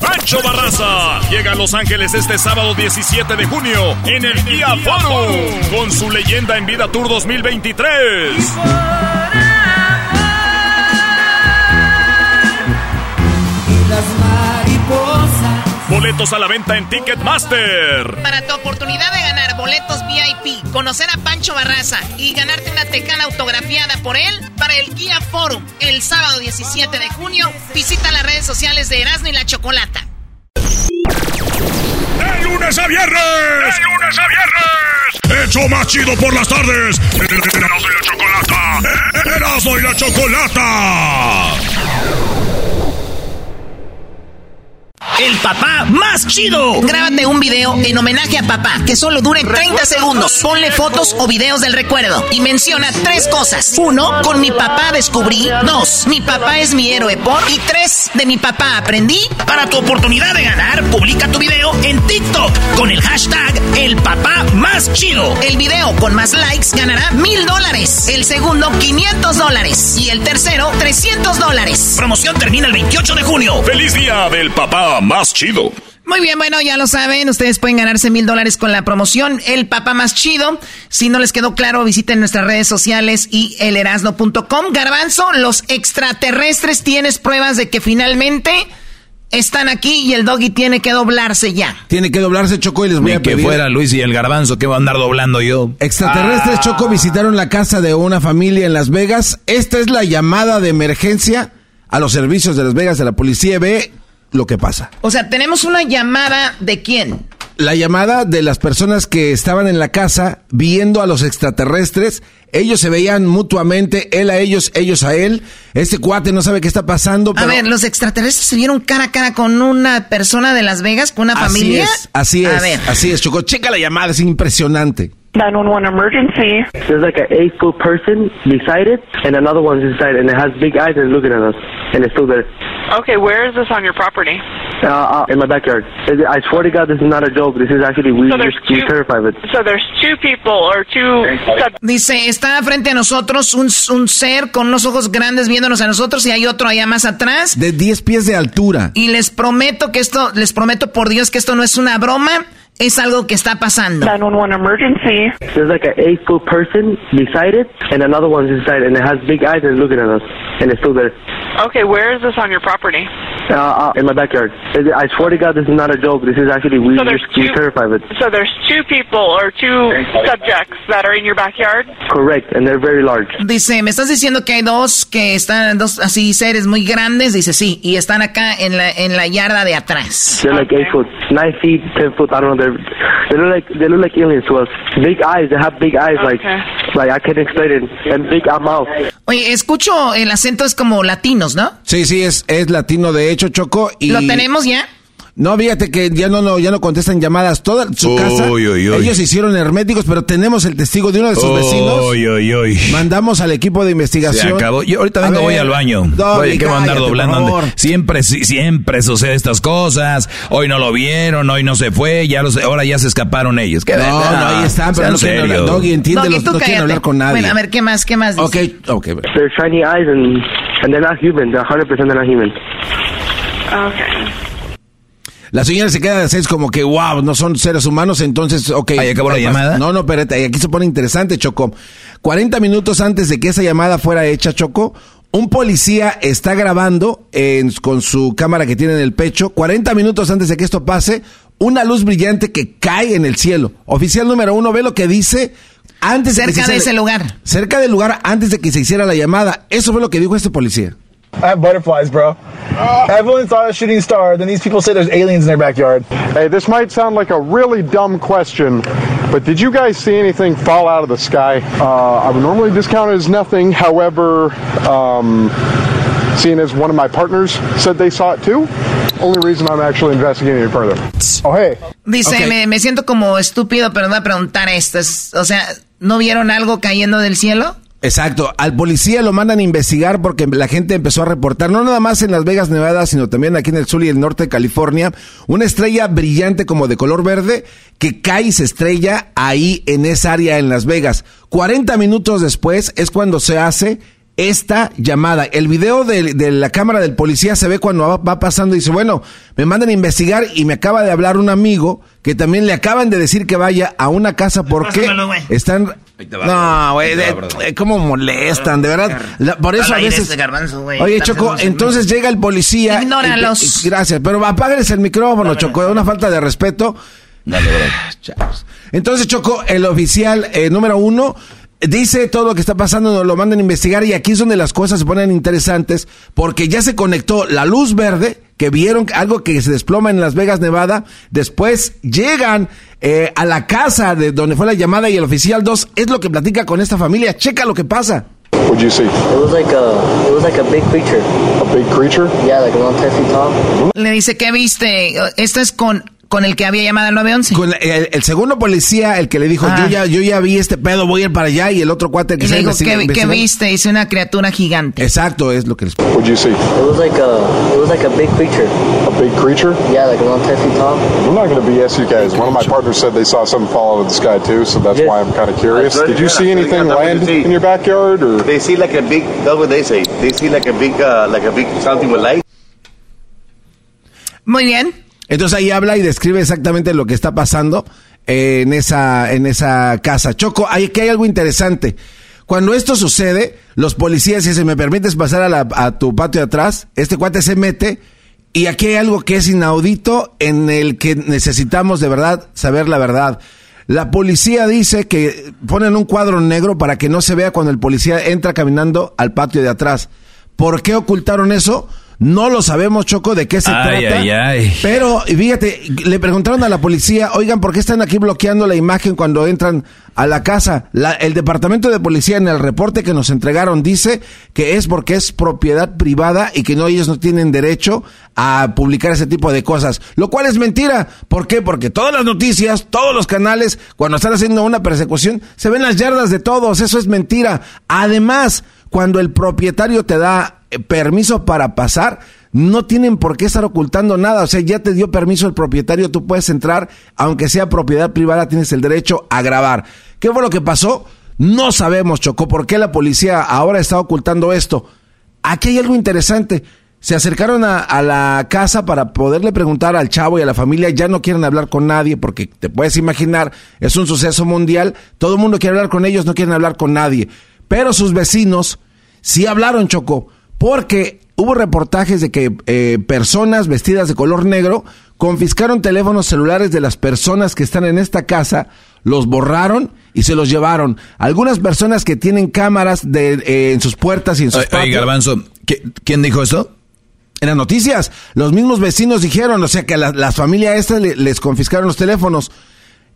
Pancho Barraza llega a Los Ángeles este sábado 17 de junio en el Día Forum con su leyenda en vida Tour 2023. Boletos a la venta en Ticketmaster. Para tu oportunidad de ganar boletos VIP, conocer a Pancho Barraza y ganarte una tecana autografiada por él para el Guía Forum el sábado 17 de junio, visita las redes sociales de Erasmo y la Chocolata. ¡De lunes a viernes! ¡De lunes a viernes! ¡Hecho más chido por las tardes! ¡Erasmo y la chocolata! ¡Erasmo y la chocolata! El papá más chido. Grábate un video en homenaje a papá que solo dure 30 segundos. Ponle fotos o videos del recuerdo y menciona tres cosas. Uno, con mi papá descubrí. Dos, mi papá es mi héroe por. Y tres, de mi papá aprendí. Para tu oportunidad de ganar, publica tu video en TikTok con el hashtag El Papá Más Chido. El video con más likes ganará mil dólares. El segundo, 500 dólares. Y el tercero, 300 dólares. Promoción termina el 28 de junio. ¡Feliz día del papá más chido! Muy bien, bueno, ya lo saben, ustedes pueden ganarse mil dólares con la promoción El Papá Más Chido. Si no les quedó claro, visiten nuestras redes sociales y elerasno.com. Garbanzo, los extraterrestres, ¿tienes pruebas de que finalmente están aquí y el doggy tiene que doblarse ya. Tiene que doblarse, Choco, y les voy Ni a que pedir... fuera Luis y el garbanzo, que va a andar doblando yo. Extraterrestres Ah. Choco visitaron la casa de una familia en Las Vegas. Esta es la llamada de emergencia a los servicios de Las Vegas de la policía. Ve lo que pasa. O sea, tenemos una llamada de quién? La llamada de las personas que estaban en la casa viendo a los extraterrestres. Ellos se veían mutuamente, él a ellos, ellos a él. Este cuate no sabe qué está pasando. A pero ver, los extraterrestres se vieron cara a cara con una persona de Las Vegas, con una así familia. es, así A es, ver. así es, Choco. Checa la llamada, es impresionante. 911 emergency. There's like an eight foot person beside it, and another one's inside, and it has big eyes and looking at us, and it's still there. Okay, where is this on your property? Uh, uh, in my backyard. I swear to God, this is not a joke. This is actually, we, So there's we're two- terrified of it. So there's two people or two. Dice, está frente a nosotros un, un ser con unos ojos grandes viéndonos a nosotros y hay otro allá más atrás. De 10 pies de altura. Y les prometo que esto, les prometo por Dios que esto no es una broma, es algo que está pasando. 911 emergency. There's like an eight foot person beside it, and another one's inside, and it has big eyes and looking at us, and it's still there. Okay, where is this on your property? Uh, uh, in my backyard. I swear to God, this is not a joke. This is actually, we, So there's we're two- terrified of it. So there's two people or two subjects that are in your backyard. Correct, and they're very large. Dice, ¿me estás diciendo que hay dos que están, dos así seres muy grandes? Dice, sí, y están acá en la, en la yarda de atrás. They're like eight foot, nine feet, ten foot. I don't know. They're they look like they look like aliens to us. Big eyes. They have big eyes. Like like I can't explain it. And big mouth. Oye, escucho, el acento es como latinos, ¿no? Sí, sí, es, es latino de hecho, Choco. Y... ¿Lo tenemos ya? No, fíjate que ya no, no, ya no contestan llamadas. Toda su casa, uy, uy. ellos se hicieron herméticos, pero tenemos el testigo de uno de sus vecinos. Mandamos al equipo de investigación. Se acabó. Yo ahorita vengo, ver, voy al baño. Oye, ¿qué voy a andar doblando? por favor. Siempre, sí, siempre sucede estas cosas. Hoy no lo vieron, hoy no se fue, ya los, ahora ya se escaparon ellos. ¿Qué No, no, ahí están, pero no quieren hablar. Doggy, no quieren hablar con nadie. Bueno, a ver, ¿qué más? ¿Qué más? dice? Ok, ok. They're shiny eyes and and they're not human. They're 100 percent not human. Okay. La señora se queda de seis como que, wow, no son seres humanos, entonces, ok. Ahí acabó la llamada. No, no, espérate, aquí se pone interesante, Choco. 40 minutos antes de que esa llamada fuera hecha, Choco, un policía está grabando en- con su cámara que tiene en el pecho, 40 minutos antes de que esto pase, una luz brillante que cae en el cielo. Oficial número uno, ve lo que dice antes de que Cerca se de ese lugar. Cerca del lugar antes de que se hiciera la llamada. Eso fue lo que dijo este policía. I have butterflies, bro. Evelyn thought a shooting star. Then these people say there's aliens in their backyard. Hey, this might sound like a really dumb question, but did you guys see anything fall out of the sky? Uh, I would normally discount it as nothing. However, um, seeing as one of my partners said they saw it too, only reason I'm actually investigating it further. Oh, hey. Dice, Okay. me, me siento como estúpido, pero me voy a preguntar esto. Es- o sea, ¿no vieron algo cayendo del cielo? Exacto, al policía lo mandan a investigar porque la gente empezó a reportar, no nada más en Las Vegas, Nevada, sino también aquí en el sur y el norte de California, una estrella brillante como de color verde que cae y se estrella ahí en esa área en Las Vegas. 40 minutos después es cuando se hace esta llamada. El video de, de la cámara del policía se ve cuando va, va pasando y dice, bueno, me mandan a investigar y me acaba de hablar un amigo que también le acaban de decir que vaya a una casa porque están... No, güey, eh, cómo molestan, de verdad. La- por eso a veces... este. Oye, Choco, entonces llega el policía... Ignóralos. y- y- Gracias, pero apáguenles el micrófono, Choco, es una falta de respeto. Chavos. Entonces, Choco, el oficial eh, número uno dice todo lo que está pasando, nos lo mandan a investigar y aquí es donde las cosas se ponen interesantes porque ya se conectó la luz verde, que vieron algo que se desploma en Las Vegas, Nevada, después llegan eh, a la casa de donde fue la llamada y el oficial 2 es lo que platica con esta familia, checa lo que pasa. What'd you see? It was like a it was like a big creature. A big creature? Yeah, like around 10 feet tall. Le dice, ¿qué viste? Esto es con, con el que había llamado al 911. Con el, el segundo policía, el que le dijo, Ah. yo ya yo ya vi este pedo, voy a ir para allá, y el otro cuate que Y se le dijo, ¿qué, qué viste? Dice una criatura gigante. Exacto, es lo que les What'd you see? It was like a it was like a big creature. A big creature? Yeah, like around 10 feet tall. I'm not going to BS you guys. One of my partners said they saw something fall out of the sky too, so that's why I'm kind of curious. Did you see anything land in your backyard or? They see like a big. That's what they say. They see like a big, uh, like a big something with light. Muy bien. Entonces ahí habla y describe exactamente lo que está pasando eh, en esa, en esa casa. Choco, hay, que hay algo interesante. Cuando esto sucede, los policías dicen, ¿me permites pasar a, la- a tu patio de atrás? Este cuate se mete Y aquí hay algo que es inaudito en el que necesitamos de verdad saber la verdad. La policía dice que ponen un cuadro negro para que no se vea cuando el policía entra caminando al patio de atrás. ¿Por qué ocultaron eso? No lo sabemos, Choco, de qué se Ay, trata. ay, ay. Pero, fíjate, le preguntaron a la policía, oigan, ¿por qué están aquí bloqueando la imagen cuando entran a la casa? La- el departamento de policía en el reporte que nos entregaron dice que es porque es propiedad privada y que no ellos no tienen derecho a publicar ese tipo de cosas. Lo cual es mentira. ¿Por qué? Porque todas las noticias, todos los canales, cuando están haciendo una persecución, se ven las yardas de todos. Eso es mentira. Además, cuando el propietario te da eh, permiso para pasar, no tienen por qué estar ocultando nada. O sea, ya te dio permiso el propietario, tú puedes entrar, aunque sea propiedad privada, tienes el derecho a grabar. ¿Qué fue lo que pasó? No sabemos, Chocó, por qué la policía ahora está ocultando esto. Aquí hay algo interesante. Se acercaron a, a la casa para poderle preguntar al chavo y a la familia, ya no quieren hablar con nadie porque te puedes imaginar, es un suceso mundial, todo el mundo quiere hablar con ellos, no quieren hablar con nadie. Pero sus vecinos sí hablaron, Choco, porque hubo reportajes de que eh, personas vestidas de color negro confiscaron teléfonos celulares de las personas que están en esta casa, los borraron y se los llevaron. Algunas personas que tienen cámaras de, eh, en sus puertas y en sus patios- Garbanzo, ¿qué- ¿quién dijo esto? en las noticias, los mismos vecinos dijeron, o sea que la, las familias estas le- les confiscaron los teléfonos.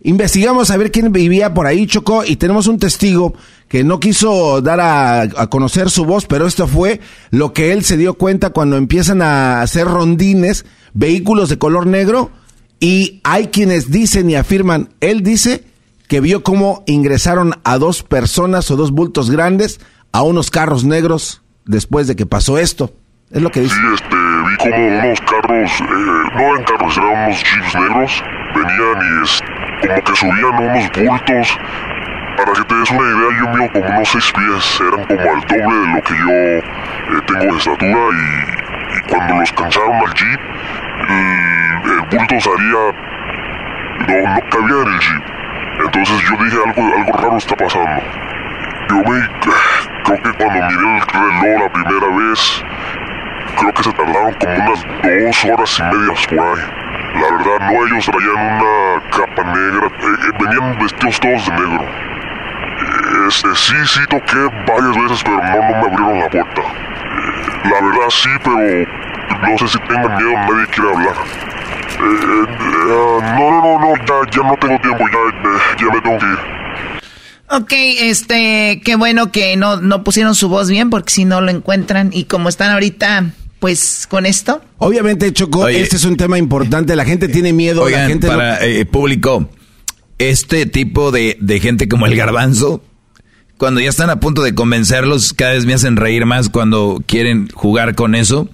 Investigamos a ver quién vivía por ahí, Chocó, y tenemos un testigo que no quiso dar a, conocer su voz, pero esto fue lo que él se dio cuenta cuando empiezan a hacer rondines, vehículos de color negro, y hay quienes dicen y afirman, él dice que vio cómo ingresaron a dos personas o dos bultos grandes a unos carros negros después de que pasó esto. Es lo que dice. Sí, este, vi como unos carros, eh, no eran carros, unos jeeps negros, venían y es, como que subían unos bultos. Para que te des una idea, yo mido como unos seis pies, eran como al doble de lo que yo eh, tengo de estatura y, cuando los cansaron al jeep, el, el bulto salía, no, no cabía en el jeep. Entonces yo dije algo, algo raro está pasando. Yo me, creo que cuando miré el reloj la primera vez, creo que se tardaron como unas dos horas y medias por ahí. La verdad, no, ellos traían una capa negra, eh, venían vestidos todos de negro. Este, sí, sí toqué varias veces, pero no, no me abrieron la puerta. Eh, La verdad sí, pero no sé si tengan miedo, nadie quiere hablar. Eh, eh, eh, no, no, no, no, ya, ya no tengo tiempo, ya, ya me tengo que ir. Ok, este, qué bueno que no, no pusieron su voz bien porque si no lo encuentran y como están ahorita, pues con esto. Obviamente, Choco, Oye. este es un tema importante. La gente tiene miedo, la gente no- para eh, público, este tipo de, de gente como el garbanzo, cuando ya están a punto de convencerlos, cada vez me hacen reír más cuando quieren jugar con eso.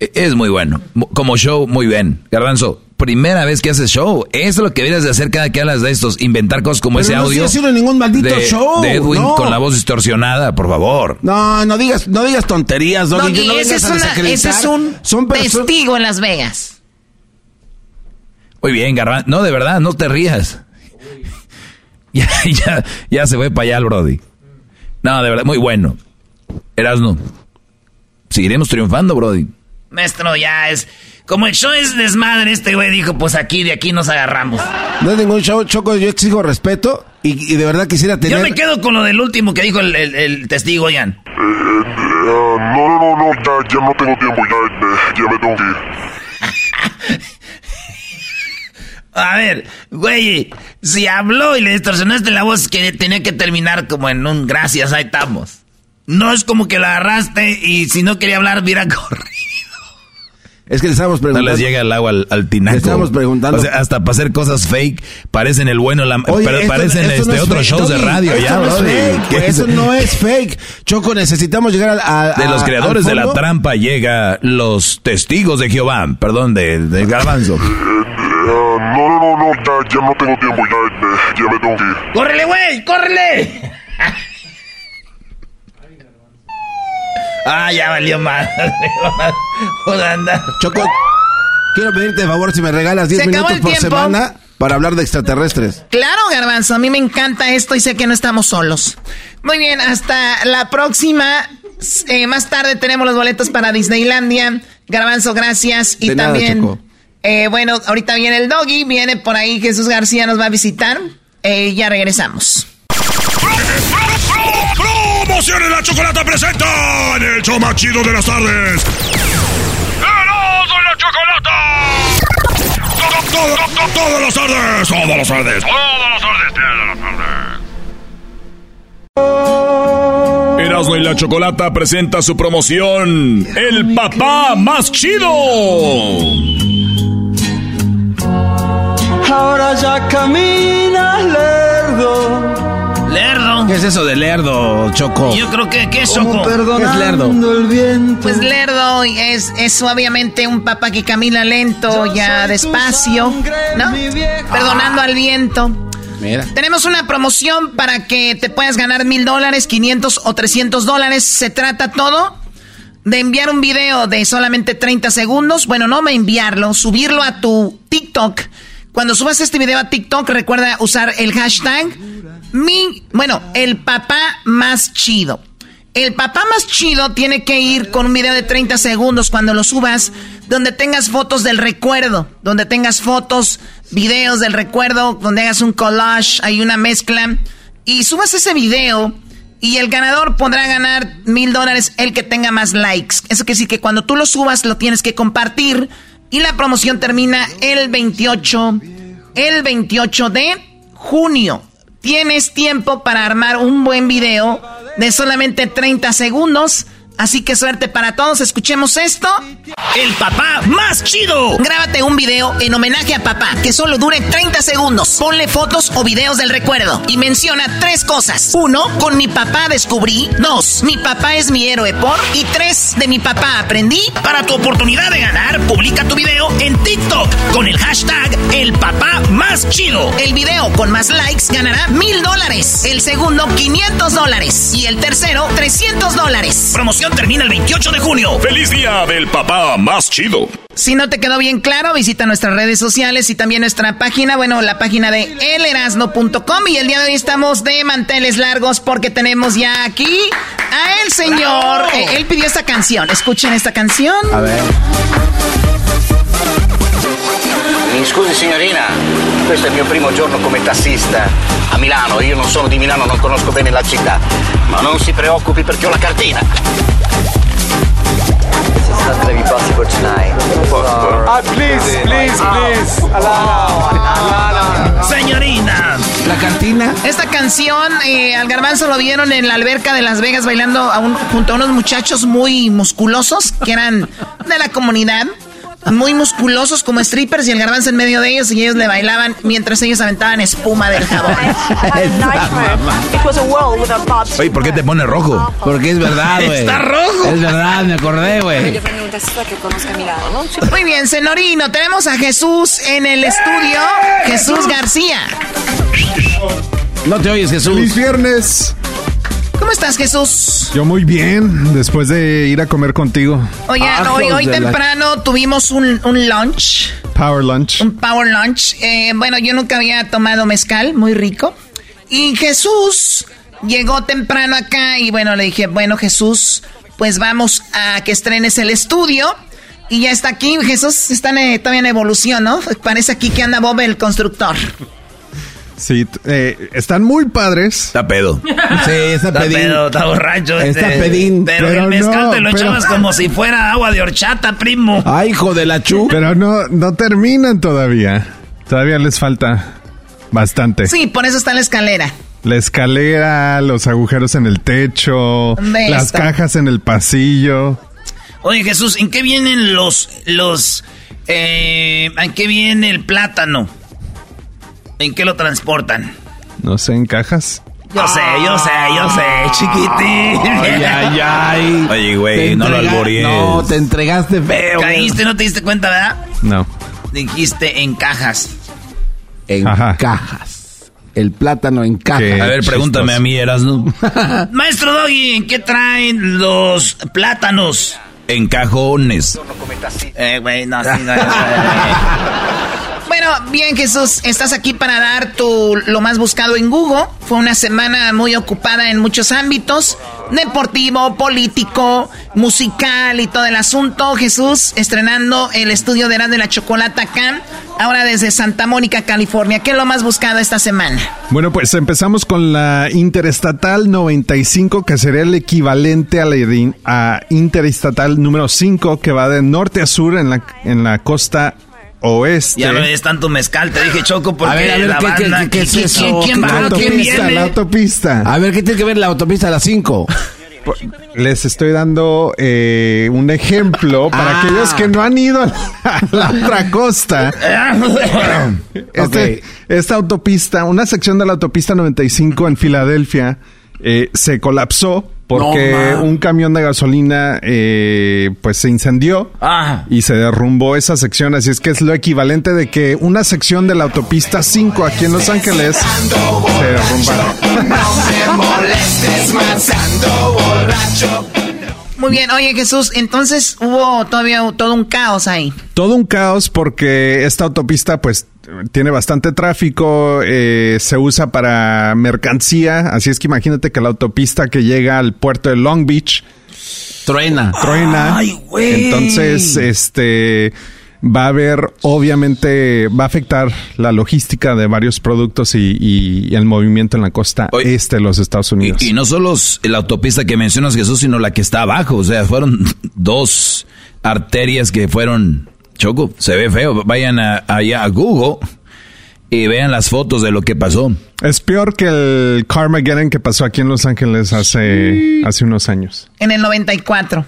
E- Es muy bueno. Mo- Como show, muy bien. Garbanzo, primera vez que haces show. Eso es lo que deberías de hacer cada que hablas de estos. Inventar cosas como Pero ese no audio. haciendo ningún maldito de, show, de Edwin no. con la voz distorsionada, por favor. No, no digas, no digas tonterías, Doggy, Doggy, no ese, es una- ese es un Son testigo en Las Vegas. Muy bien, Garbanzo. No, de verdad, no te rías. Ya, ya, ya se fue para allá el Brody. No, de verdad, muy bueno. Erasno. Seguiremos triunfando, Brody. Maestro, ya es. Como el show es desmadre, este güey dijo: Pues aquí, de aquí nos agarramos. No es ningún show, Choco, yo exijo respeto y, y de verdad quisiera tener... Yo me quedo con lo del último que dijo el, el- el testigo, oigan. Eh, eh, no, no, no, no, ya, ya no tengo tiempo, ya, eh, ya me tengo que ir. A ver, güey, si habló y le distorsionaste la voz, que tenía que terminar como en un gracias, ahí estamos. No es como que la agarraste y si no quería hablar, mira, corre. Es que le estábamos No preguntando... les llega el agua al, al tinaco. Le estamos preguntando. O sea, hasta para hacer cosas fake, parecen el bueno, la, Oye, esto- parecen esto no este es otros fake, shows de radio esto ya, no es fake. Eso no es fake. Choco, necesitamos llegar a... a- De los creadores de la trampa llega los testigos de Jehová, perdón, de, de Garbanzo. Eh, no, no, no, no, ya, ya no tengo tiempo, ya, eh, ya me tengo que ir. ¡Córrele, güey! ¡Córrele! Ah, ya valió anda. Choco, quiero pedirte de favor si me regalas 10 Se acabó minutos por tiempo. semana para hablar de extraterrestres. Claro, Garbanzo, a mí me encanta esto y sé que no estamos solos. Muy bien, hasta la próxima. Eh, más tarde tenemos los boletos para Disneylandia. Garbanzo, gracias. Y De nada, también, Choco. eh, bueno, ahorita viene el doggy, viene por ahí Jesús García nos va a visitar. Eh, ya regresamos. Promociones la chocolata presenta en el show más chido de las tardes. ¡Erasmo y la chocolata! Todo, todo, todo, todas las tardes, todas las tardes, todas las tardes, todas las tardes. Erasmo y la chocolata presenta su promoción El papá más chido. Ahora ya caminas lerdo. Lerdo. ¿Qué es eso de lerdo, Choco? Yo creo que, ¿qué es Choco? ¿Qué es lerdo? perdonando el viento. Pues lerdo es, es obviamente un papá que camina lento, ya despacio, ¿no? Perdonando al viento. Mira. Tenemos una promoción para que te puedas ganar mil dólares, 500 o 300 dólares. Se trata todo de enviar un video de solamente 30 segundos. Bueno, no me enviarlo, subirlo a tu TikTok. Cuando subas este video a TikTok, recuerda usar el hashtag mi, bueno, el papá más chido. El papá más chido tiene que ir con un video de 30 segundos cuando lo subas, donde tengas fotos del recuerdo, donde tengas fotos, videos del recuerdo, donde hagas un collage, hay una mezcla, y subas ese video y el ganador podrá ganar mil dólares el que tenga más likes. Eso quiere decir que cuando tú lo subas lo tienes que compartir y la promoción termina el 28, el 28 de junio. Tienes tiempo para armar un buen video de solamente 30 segundos. Así que suerte para todos. Escuchemos esto. El papá más chido. Grábate un video en homenaje a papá que solo dure 30 segundos. Ponle fotos o videos del recuerdo y menciona tres cosas. Uno, con mi papá descubrí. Dos, mi papá es mi héroe por. Y tres, de mi papá aprendí. Para tu oportunidad de ganar, publica tu video en TikTok con el hashtag El papá más chido. El video con más likes ganará mil dólares. El segundo, 500 dólares. Y el tercero, 300 dólares. Promoción termina el 28 de junio. ¡Feliz día del papá más chido! Si no te quedó bien claro, visita nuestras redes sociales y también nuestra página, bueno, la página de elerasno.com. Y el día de hoy estamos de manteles largos porque tenemos ya aquí a el señor. Eh, él pidió esta canción. Escuchen esta canción. A ver. Mi scusi signorina, questo è il mio primo giorno come tassista a Milano. Io non sono di Milano, non conosco bene la città. Ma non si preoccupi perché ho la cartina. Trevi possible tonight. Ah, please, please, please. Alana. Señorina. La cantina. Esta canción, eh, al garbanzo lo vieron en la alberca de Las Vegas bailando a un- junto a unos muchachos muy musculosos que eran de la comunidad. Muy musculosos como strippers y el garbanzo en medio de ellos y ellos le bailaban mientras ellos aventaban espuma del jabón. Oye, ¿por qué te pone rojo? Porque es verdad, güey. Está rojo. Es verdad, me acordé, güey. Muy bien, Senorino, tenemos a Jesús en el estudio. Jesús García. No te oyes, Jesús. Feliz viernes. ¿Cómo estás, Jesús? Yo muy bien, después de ir a comer contigo. Oye, hoy, hoy de la- temprano tuvimos un, un lunch. Power lunch. Un power lunch. Eh, bueno, yo nunca había tomado mezcal, muy rico. Y Jesús llegó temprano acá y bueno, le dije, bueno, Jesús, pues vamos a que estrenes el estudio. Y ya está aquí, Jesús está en, todavía en evolución, ¿no? Parece aquí que anda Bob el constructor. Sí, eh, están muy padres. Está pedo. Sí, está Está pedín. pedo, está borracho. Está este. pedín. Pero, el Pero mezcal no, te lo pero- echabas como si fuera agua de horchata, primo. Ay, hijo de la chu. Pero no, no terminan todavía. Todavía les falta bastante. Sí, por eso está la escalera. La escalera, los agujeros en el techo, ¿Dónde las está? cajas en el pasillo. Oye, Jesús, ¿en qué vienen los, los, eh, en qué viene el plátano? ¿En qué lo transportan? No sé, en cajas. Yo sé, yo sé, yo sé, chiquitín. Ay, ay, ay. Oye, güey, Te no lo albories. No, te entregaste feo. güey. Caíste, no te diste cuenta, ¿verdad? No. Dijiste en cajas. En Ajá. cajas. El plátano en cajas. Qué A ver, pregúntame chistoso. a mí, Erasno. Maestro Doggy, ¿en qué traen los plátanos? En cajones. Eh, güey, no, sí, no, no, no. Bueno, bien Jesús, estás aquí para dar tu lo más buscado en Google. Fue una semana muy ocupada en muchos ámbitos, deportivo, político, musical y todo el asunto. Jesús estrenando el estudio de de la Chocolata acá, ahora desde Santa Mónica, California. ¿Qué es lo más buscado esta semana? Bueno, pues empezamos con la Interestatal 95, que sería el equivalente a la a Interestatal número 5, que va de norte a sur en la, en la costa oeste. Ya no es tanto mezcal, te dije Choco, porque a ver, a ver, la ¿qué, banda, qué, qué, qué es eso? ¿quién, va? La ¿Quién autopista, viene? la autopista. A ver, ¿qué tiene que ver la autopista a las 5? Les estoy dando eh, un ejemplo para Ah. aquellos que no han ido a la, a la otra costa. Este- Ok. Esta autopista, una sección de la autopista 95 en Filadelfia, eh, se colapsó porque No, un camión de gasolina eh, pues se incendió Ah. y se derrumbó esa sección. Así es que es lo equivalente de que una sección de la autopista 5 aquí en Los Ángeles se derrumbara. Muy bien, oye Jesús, entonces hubo todavía todo un caos ahí. todo un caos porque esta autopista pues tiene bastante tráfico, eh, se usa para mercancía, así es que imagínate que la autopista que llega al puerto de Long Beach Truena. truena. Ay, güey. Entonces, este va a haber, obviamente, va a afectar la logística de varios productos y, y el movimiento en la costa Oye, este de los Estados Unidos. Y, y no solo la autopista que mencionas, Jesús, sino la que está abajo. O sea, fueron dos arterias que fueron... Choco, se ve feo. Vayan a- allá a Google y vean las fotos de lo que pasó. Es peor que el Carmageddon que pasó aquí en Los Ángeles hace, hace unos años. En el 94.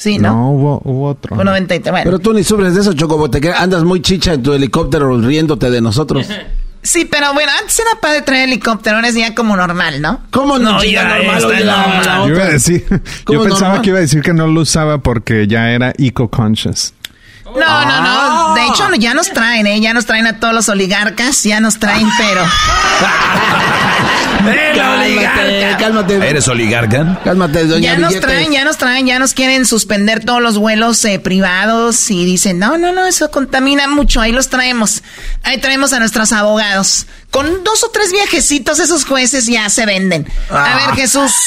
Sí, ¿no? No, hubo, hubo otro. Fue 93. Bueno. Pero tú ni sufres de eso, Choco, porque te andas muy chicha en tu helicóptero riéndote de nosotros. Sí, pero bueno, antes era padre traer helicóptero, ahora es ya como normal, ¿no? ¿Cómo no? No, ya normal, está oye, la- normal. la Yo iba a decir, ¿Cómo yo pensaba normal? que iba a decir que no lo usaba porque ya era eco-conscious. No, no, no. De hecho, ya nos traen, ¿eh? Ya nos traen a todos los oligarcas, ya nos traen, pero... ¡Eh, la Cálmate, oligarca! cálmate. ¿Eres oligarca? Cálmate, doña Ya nos Billetes. traen, ya nos traen, ya nos quieren suspender todos los vuelos eh, privados y dicen, no, no, no, eso contamina mucho, ahí los traemos. Ahí traemos a nuestros abogados. Con dos o tres viajecitos esos jueces ya se venden. A ver, Jesús.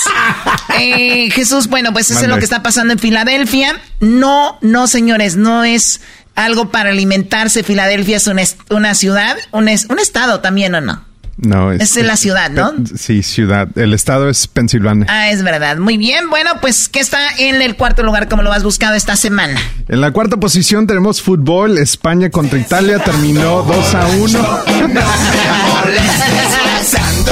Eh, Jesús, bueno, pues eso es lo que está pasando en Filadelfia. No, no, señores, no es algo para alimentarse. Filadelfia es una, es- una ciudad, un, es- un estado también, ¿o no? No, Es en la ciudad, ¿no? Sí, ciudad. El estado es Pensilvania. Ah, es verdad. Muy bien. Bueno, pues, ¿qué está en el cuarto lugar como lo has buscado esta semana? En la cuarta posición tenemos fútbol. España contra Italia terminó 2 a 1.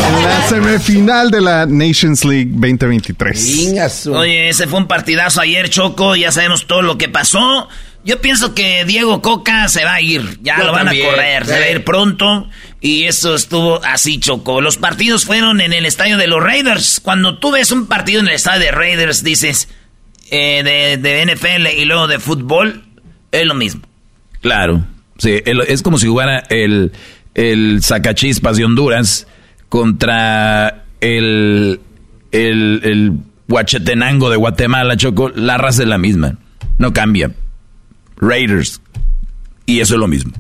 en la semifinal de la Nations League 2023. Venga, su- Oye, ese fue un partidazo ayer, Choco. Ya sabemos todo lo que pasó. Yo pienso que Diego Coca se va a ir. Ya Yo lo van también, a correr. Se va a ir pronto. Y eso estuvo así, Choco. Los partidos fueron en el estadio de los Raiders. Cuando tú ves un partido en el estadio de Raiders, dices eh, de, de NFL y luego de fútbol, es lo mismo. Claro. Sí, es como si jugara el, el sacachispas de Honduras contra el, el, el Huachetenango de Guatemala, Choco. La raza es la misma. No cambia. Raiders. Y eso es lo mismo.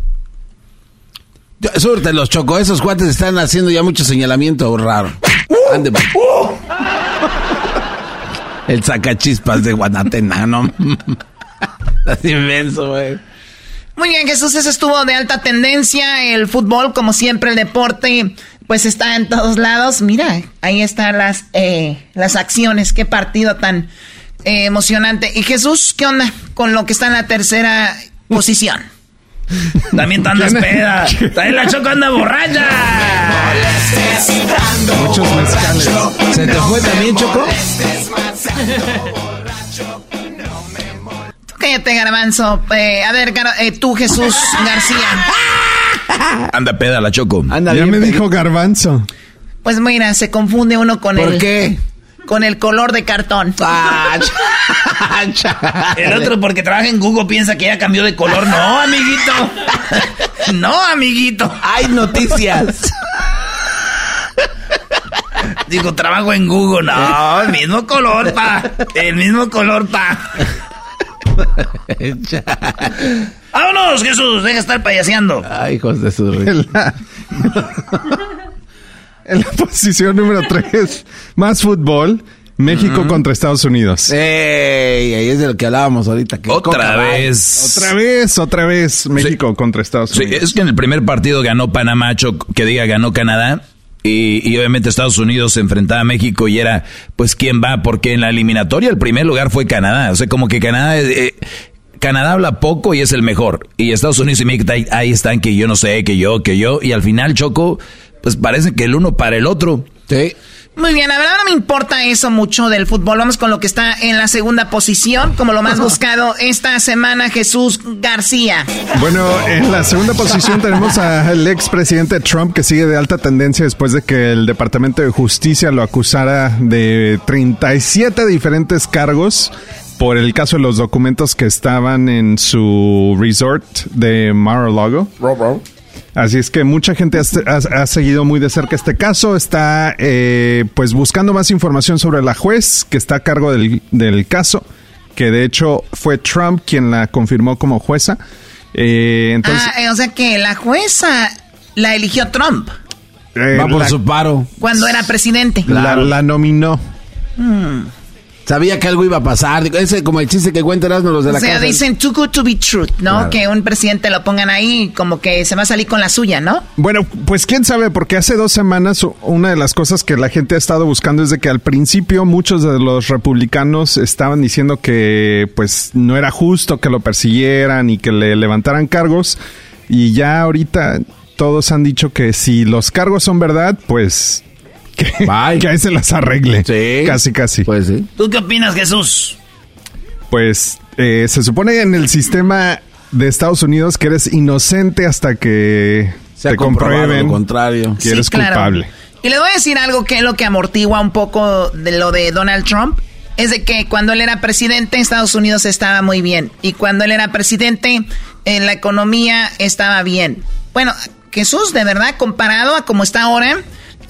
Súrte los Choco, esos cuates están haciendo ya mucho señalamiento raro. Ande, pa- El sacachispas de Guanatena, ¿no? Estás inmenso, güey. Muy bien, Jesús, eso estuvo de alta tendencia. El fútbol, como siempre, el deporte, pues está en todos lados. Mira, ahí están las, eh, las acciones. Qué partido tan eh, emocionante. Y Jesús, ¿qué onda con lo que está en la tercera posición? También te andas peda. También la Choco anda borracha. Muchos mezcales. ¿Se te fue también, Choco? Cállate, garbanzo. Eh, a ver, Gar- eh, tú, Jesús García. Anda peda la Choco. Anda Ya bien, me dijo Garbanzo. Pues mira, se confunde uno con ¿Por el... qué? Con el color de cartón. Ah, El otro porque trabaja en Google piensa que ya cambió de color. No, amiguito. No, amiguito. Hay noticias. Digo, trabajo en Google. No, el mismo color, pa. El mismo color, pa. ¡Vámonos, Jesús! Deja de estar payaseando. Ay, hijos de su... En la, posición número 3, más fútbol. México contra Estados Unidos. Ey, ahí es de lo que hablábamos ahorita. que Otra coca, vez. Otra vez, otra vez. México contra Estados Sí, Unidos. es que en el primer partido ganó Panamá, que diga ganó Canadá. Y, y obviamente Estados Unidos se enfrentaba a México y era, pues, ¿quién va? Porque en la eliminatoria el primer lugar fue Canadá. O sea, como que Canadá, eh, Canadá habla poco y es el mejor. Y Estados Unidos y México ahí, ahí están que yo no sé, que yo, que yo. Y al final, Choco, pues parece que el uno para el otro. Sí. Muy bien, la verdad no me importa eso mucho del fútbol. Vamos con lo que está en la segunda posición, como lo más buscado esta semana, Jesús García. Bueno, en la segunda posición tenemos al expresidente Trump que sigue de alta tendencia después de que el Departamento de Justicia lo acusara de 37 diferentes cargos por el caso de los documentos que estaban en su resort de Mar-a-Lago. Así es que mucha gente ha, ha- ha seguido muy de cerca este caso, está eh, pues buscando más información sobre la juez que está a cargo del, del caso, que de hecho fue Trump quien la confirmó como jueza. Eh, entonces, ah, eh, o sea que la jueza la eligió Trump eh, Va por la, su paro. cuando era presidente. la- la nominó. Hmm. Sabía que algo iba a pasar. Ese como el chiste que cuentan los de O la sea, casa. dicen too good to be true, ¿no? Claro. Que un presidente lo pongan ahí como que se va a salir con la suya, ¿no? Bueno, pues quién sabe, porque hace dos semanas una de las cosas que la gente ha estado buscando es de que al principio muchos de los republicanos estaban diciendo que pues no era justo que lo persiguieran y que le levantaran cargos y ya ahorita todos han dicho que si los cargos son verdad, pues que, que ahí se las arregle. Sí. Casi, casi. Pues sí. ¿Tú qué opinas, Jesús? Pues eh, se supone en el sistema de Estados Unidos que eres inocente hasta que Se te comprueben lo contrario. que eres claro. culpable. Y le voy a decir algo que es lo que amortigua un poco de lo de Donald Trump. Es de que cuando él era presidente, Estados Unidos estaba muy bien. Y cuando él era presidente, en la economía estaba bien. Bueno, Jesús, de verdad, comparado a como está ahora,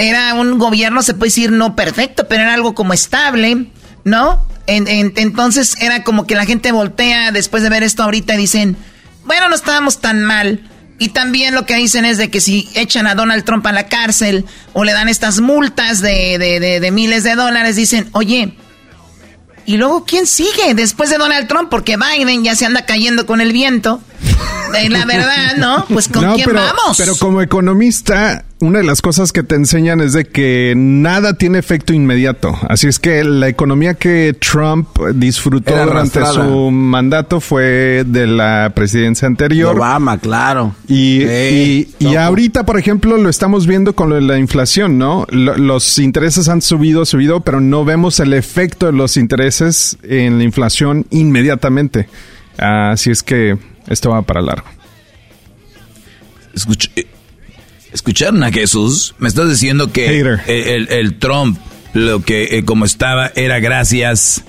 era un gobierno, se puede decir, no perfecto, pero era algo como estable, ¿no? En- en- entonces era como que la gente voltea después de ver esto ahorita y dicen, bueno, no estábamos tan mal. Y también lo que dicen es de que si echan a Donald Trump a la cárcel o le dan estas multas de, de- de- de miles de dólares, dicen, oye, ¿y luego quién sigue después de Donald Trump? Porque Biden ya se anda cayendo con el viento. Eh, la verdad, ¿no? Pues con No, quién pero, vamos. pero como economista, una de las cosas que te enseñan es de que nada tiene efecto inmediato. Así es que la economía que Trump disfrutó Era durante arrastrada. su mandato fue de la presidencia anterior. Obama, claro. Y, Sí, y- y ahorita, por ejemplo, lo estamos viendo con lo de la inflación, ¿no? Lo- los intereses han subido, subido, pero no vemos el efecto de los intereses en la inflación inmediatamente. Así es que esto va para largo. Escuch- eh, ¿Escucharon a Jesús? Me estás diciendo que el, Hater. el- el Trump, lo que eh, como estaba, era gracias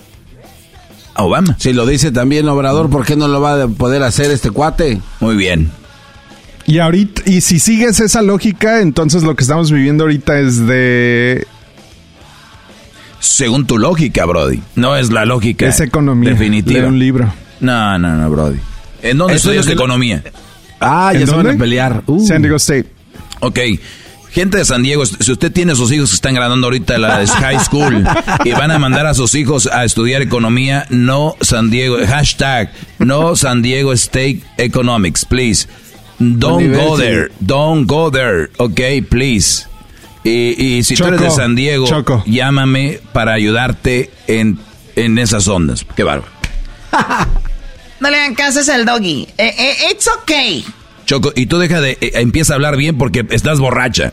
a Obama. Si lo dice también Obrador, ¿por qué no lo va a poder hacer este cuate? Muy bien. Y ahorita, y si sigues esa lógica, entonces lo que estamos viviendo ahorita es de Según tu lógica, Brody. No es la lógica. es economía. Definitiva. Leer un libro. No, no, no, Brody. ¿En dónde Eso estudias economía? Ah, ya ¿En se van dónde? a pelear. Uh. San Diego State. Ok. Gente de San Diego, si usted tiene sus hijos que están graduando ahorita de la high school y van a mandar a sus hijos a estudiar economía, no San Diego, hashtag, no San Diego State Economics, please. Don't go there, don't go there, ok, please. Y, y si tú eres de San Diego, Choco. llámame para ayudarte en, en esas ondas. Qué bárbaro. No le hagan caso, es el doggy. Eh, eh, it's okay. Choco, y tú deja de, eh, empieza a hablar bien porque estás borracha.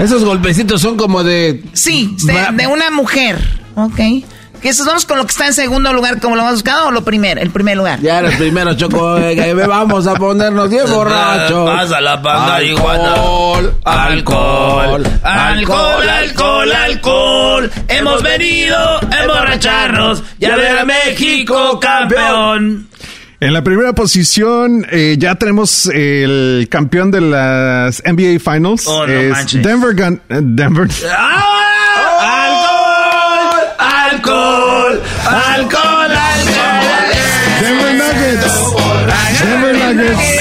Esos golpecitos son como de... Sí, de, una mujer. Ok. Que eso vamos con lo que está en segundo lugar, como lo hemos buscado, o lo primero, el primer lugar. Ya era el primero, Choco. eh, vamos a ponernos bien borrachos. Pasa la panda, alcohol, Alcohol, alcohol, alcohol, alcohol. Hemos venido a emborracharnos y a ver a México campeón. En la primera posición eh, ya tenemos el campeón de las NBA Finals. Denver Gun eh, Denver. Denver Nuggets. Denver Nuggets.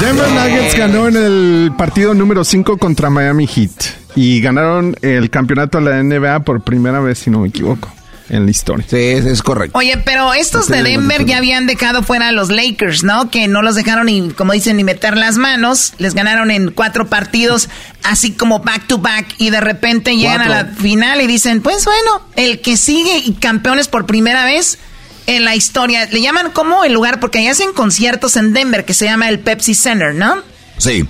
Denver Nuggets ganó en el partido número 5 contra Miami Heat y ganaron el campeonato de la NBA por primera vez, si no me equivoco en la historia. Sí, es, correcto. Oye, pero estos de Denver ya habían dejado fuera a los Lakers, ¿no? Que no los dejaron ni, como dicen, ni meter las manos. Les ganaron en cuatro partidos, así como back to back, y de repente llegan a la final y dicen, pues bueno, el que sigue y campeones por primera vez en la historia. Le llaman como el lugar, porque ahí hacen conciertos en Denver que se llama el Pepsi Center, ¿no? Sí.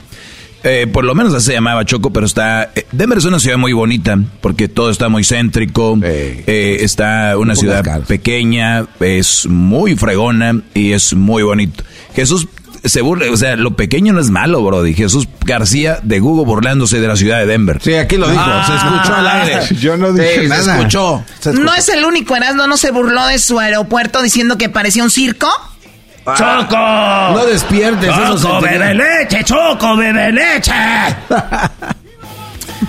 Eh, por lo menos así se llamaba Choco, pero está... Eh, Denver es una ciudad muy bonita porque todo está muy céntrico, eh, está una ciudad pequeña, es muy fregona y es muy bonito. Jesús se burla, o sea, lo pequeño no es malo, Brody. Jesús García de Google burlándose de la ciudad de Denver. Sí, aquí lo dijo, se escuchó al aire. Yo no dije nada. Se escuchó, No es el único, Erasmo no se burló de su aeropuerto diciendo que parecía un circo. ¡Choco! No despiertes ¡Choco, bebe leche! ¡Choco, bebe leche!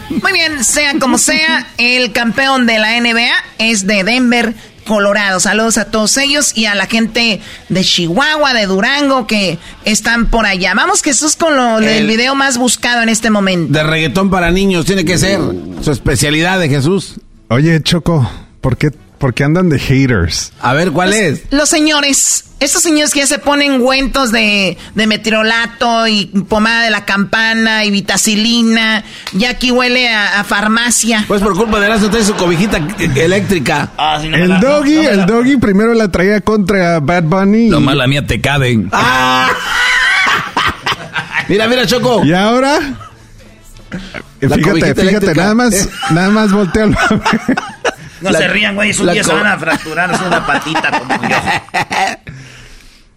Muy bien, sea como sea, el campeón de la NBA es de Denver, Colorado. Saludos a todos ellos y a la gente de Chihuahua, de Durango, que están por allá. Vamos, Jesús, con lo del video más buscado en este momento. De reggaetón para niños, tiene que ser su especialidad de Jesús. Oye, Choco, ¿por qué porque andan de haters. A ver, ¿cuál es? Los señores, estos señores que ya se ponen güentos de, de meteorolato y pomada de la campana y vitacilina, ya aquí huele a, farmacia. Pues por culpa de la trae su cobijita eléctrica. Ah, el doggy, el doggy primero la traía contra Bad Bunny. No más la mía te cabe. Ah. mira, mira, Choco. ¿Y ahora? fíjate, fíjate, nada más, eh. nada más volteo al No se rían, güey. Un día se van a fracturar una patita como yo.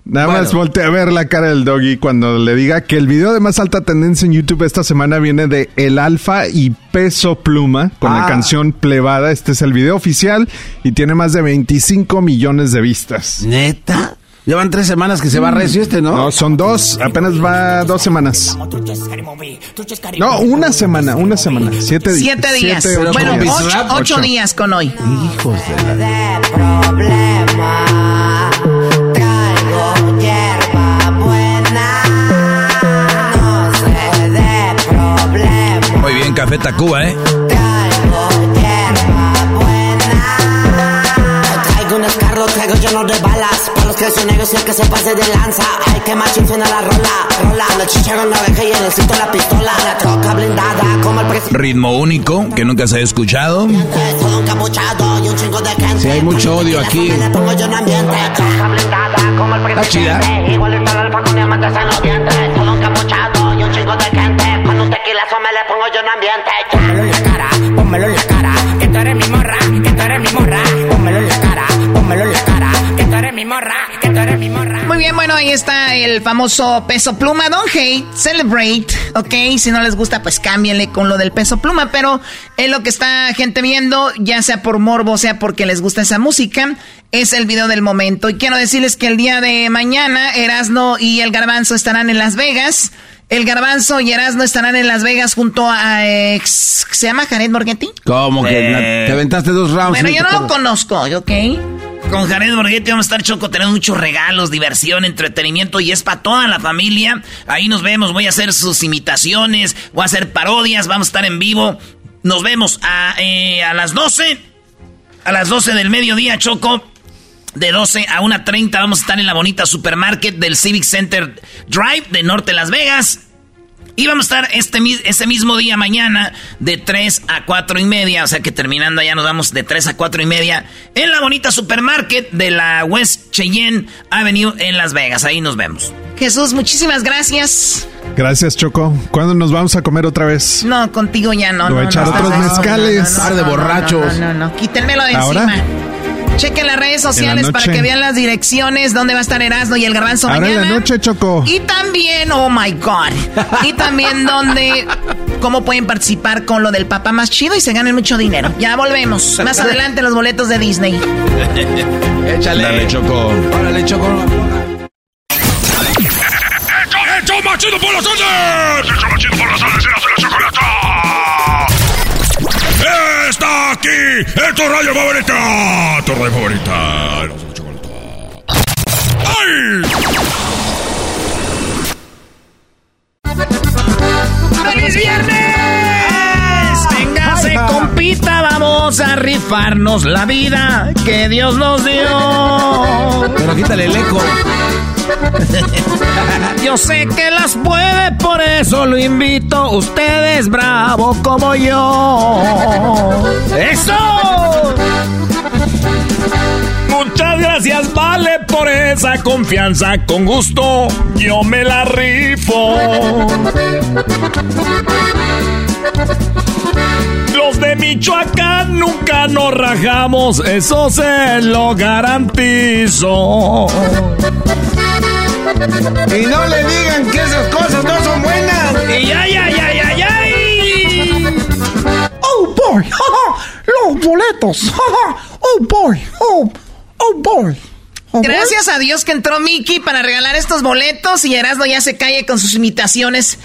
Nada más voltea a ver la cara del doggy cuando le diga que el video de más alta tendencia en YouTube esta semana viene de El Alfa y Peso Pluma con la ah. canción Plebada. Este es el video oficial y tiene más de 25 millones de vistas. ¿Neta? Llevan tres semanas que se va recio este, ¿no? No, son dos. Apenas va dos semanas. No, una semana, una semana. Siete, siete días. Siete, bueno, ocho, días con hoy. Hijos de la... Muy bien, Café Tacuba, ¿eh? traigo lleno de balas. Para los que son negros y que se pase de lanza. Ay, que machín suena la rola. Rola, la chicha con la oreja y en el cinto la pistola. La troca blindada como el presidente. Ritmo único que nunca se ha escuchado. Todo encapuchado y un chingo de gente. Si hay mucho odio aquí. Le pongo yo en ambiente. Troca blindada como el alfa con diamantes en los dientes. Todo encapuchado y un chingo de gente. Con un tequilazo me le pongo yo en ambiente. Pónmelo en la cara, pónmelo en la cara. Que tú eres mi morra, que tú eres mi morra. Mi morra, que tú eres mi morra. Muy bien, bueno, ahí está el famoso peso pluma. Don't hate, celebrate, ¿ok? Si no les gusta, pues cámbienle con lo del peso pluma. Pero es lo que está gente viendo, ya sea por morbo, sea porque les gusta esa música, es el video del momento. Y quiero decirles que el día de mañana, Erasno y el Garbanzo estarán en Las Vegas. El Garbanzo y Erasmo estarán en Las Vegas junto a... ex ¿Se llama Jared Borghetti? ¿Cómo que? Te aventaste dos rounds. Bueno, yo no lo conozco, ¿ok? Con Jared Borghetti vamos a estar choco, tenemos muchos regalos, diversión, entretenimiento y es para toda la familia. Ahí nos vemos, voy a hacer sus imitaciones, voy a hacer parodias, vamos a estar en vivo. Nos vemos a, eh, a las 12, a las 12 del mediodía, Choco. De 12 a 1.30 vamos a estar en la bonita supermarket del Civic Center Drive de Norte Las Vegas. Y vamos a estar este, ese mismo día mañana de 3 a 4 y media. O sea que terminando ya nos vamos de 3 a 4 y media en la bonita supermarket de la West Cheyenne Avenue en Las Vegas. Ahí nos vemos. Jesús, muchísimas gracias. Gracias, Choco. ¿Cuándo nos vamos a comer otra vez? No, contigo ya no. Voy a echar otros mezcales. Par de borrachos. No, no, no. Quítenmelo de encima. Chequen las redes sociales para que vean las direcciones donde va a estar Erasmo y el Garbanzo Ahora mañana. en la noche, Choco. Y también, oh my God. Y también donde, cómo pueden participar con lo del papá más chido y se ganen mucho dinero. Ya volvemos. Más adelante los boletos de Disney. Échale. Dale, Choco. Órale, Choco. ¡Hecho más chido por las tardes! ¡Hecho más chido por las tardes! está aquí en tu radio favorita. Tu radio favorita. Los de chocolate. ¡Ay! ¡Feliz viernes! Véngase, compita, vamos a rifarnos la vida que Dios nos dio. Pero quítale el eco. Yo sé que las puede, por eso lo invito. Usted es bravo como yo. ¡Eso! Muchas gracias, vale, por esa confianza. Con gusto, yo me la rifo. Los de Michoacán nunca nos rajamos, eso se lo garantizo. Y no le digan que esas cosas no son buenas. Y ay, ay, ay, ay, ay. Oh boy, los boletos. Oh boy, oh, oh boy. Oh, Gracias a Dios que entró Mickey para regalar estos boletos y Erasmo ya se calle con sus imitaciones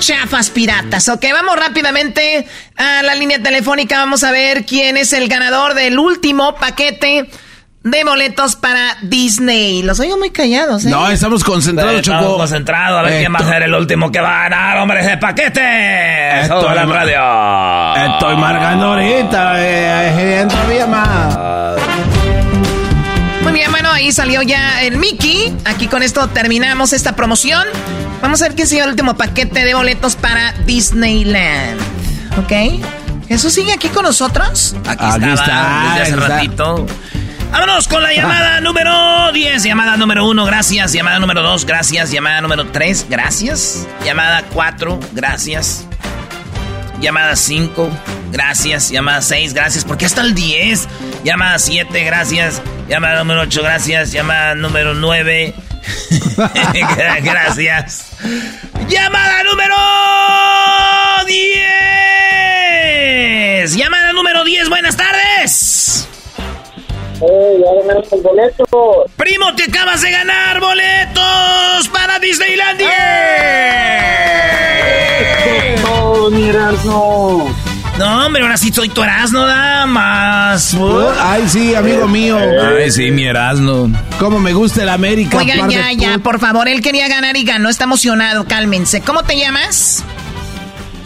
chafas piratas. Ok, vamos rápidamente a la línea telefónica. Vamos a ver quién es el ganador del último paquete de boletos para Disney. Los oigo muy callados, ¿eh? No, estamos concentrados, Estamos Choco. concentrados a ver quién va a ser el último que va a ganar, hombre, ese paquete. Estoy la radio. Estoy marcando ahorita, eh, eh, todavía más. Muy bien, bueno, ahí salió ya el Mickey. Aquí con esto terminamos esta promoción. Vamos a ver quién sigue el último paquete de boletos para Disneyland. ¿Ok? ¿Jesús sigue aquí con nosotros? Aquí, Aquí estaba, está, desde hace aquí está. ratito. Vámonos con la llamada número 10, llamada número 1, gracias, llamada número 2, gracias, llamada número 3, gracias, llamada 4, gracias, llamada 5, gracias, llamada 6, gracias, porque hasta el 10, llamada 7, gracias, llamada número 8, gracias, llamada número 9, gracias, llamada número 10, llamada número 10, buenas tardes. Eh, ya ganamos el boleto. Primo, te acabas de ganar boletos para Disneylandia. No, mi Erasmo. No, hombre, ahora sí soy tu Erasmo, damas. Ay, sí, amigo mío. Ay, sí, mi Erasmo. Cómo me gusta el América. Oigan, ya, de ya, por favor. Él quería ganar y ganó. Está emocionado. Cálmense. ¿Cómo te llamas?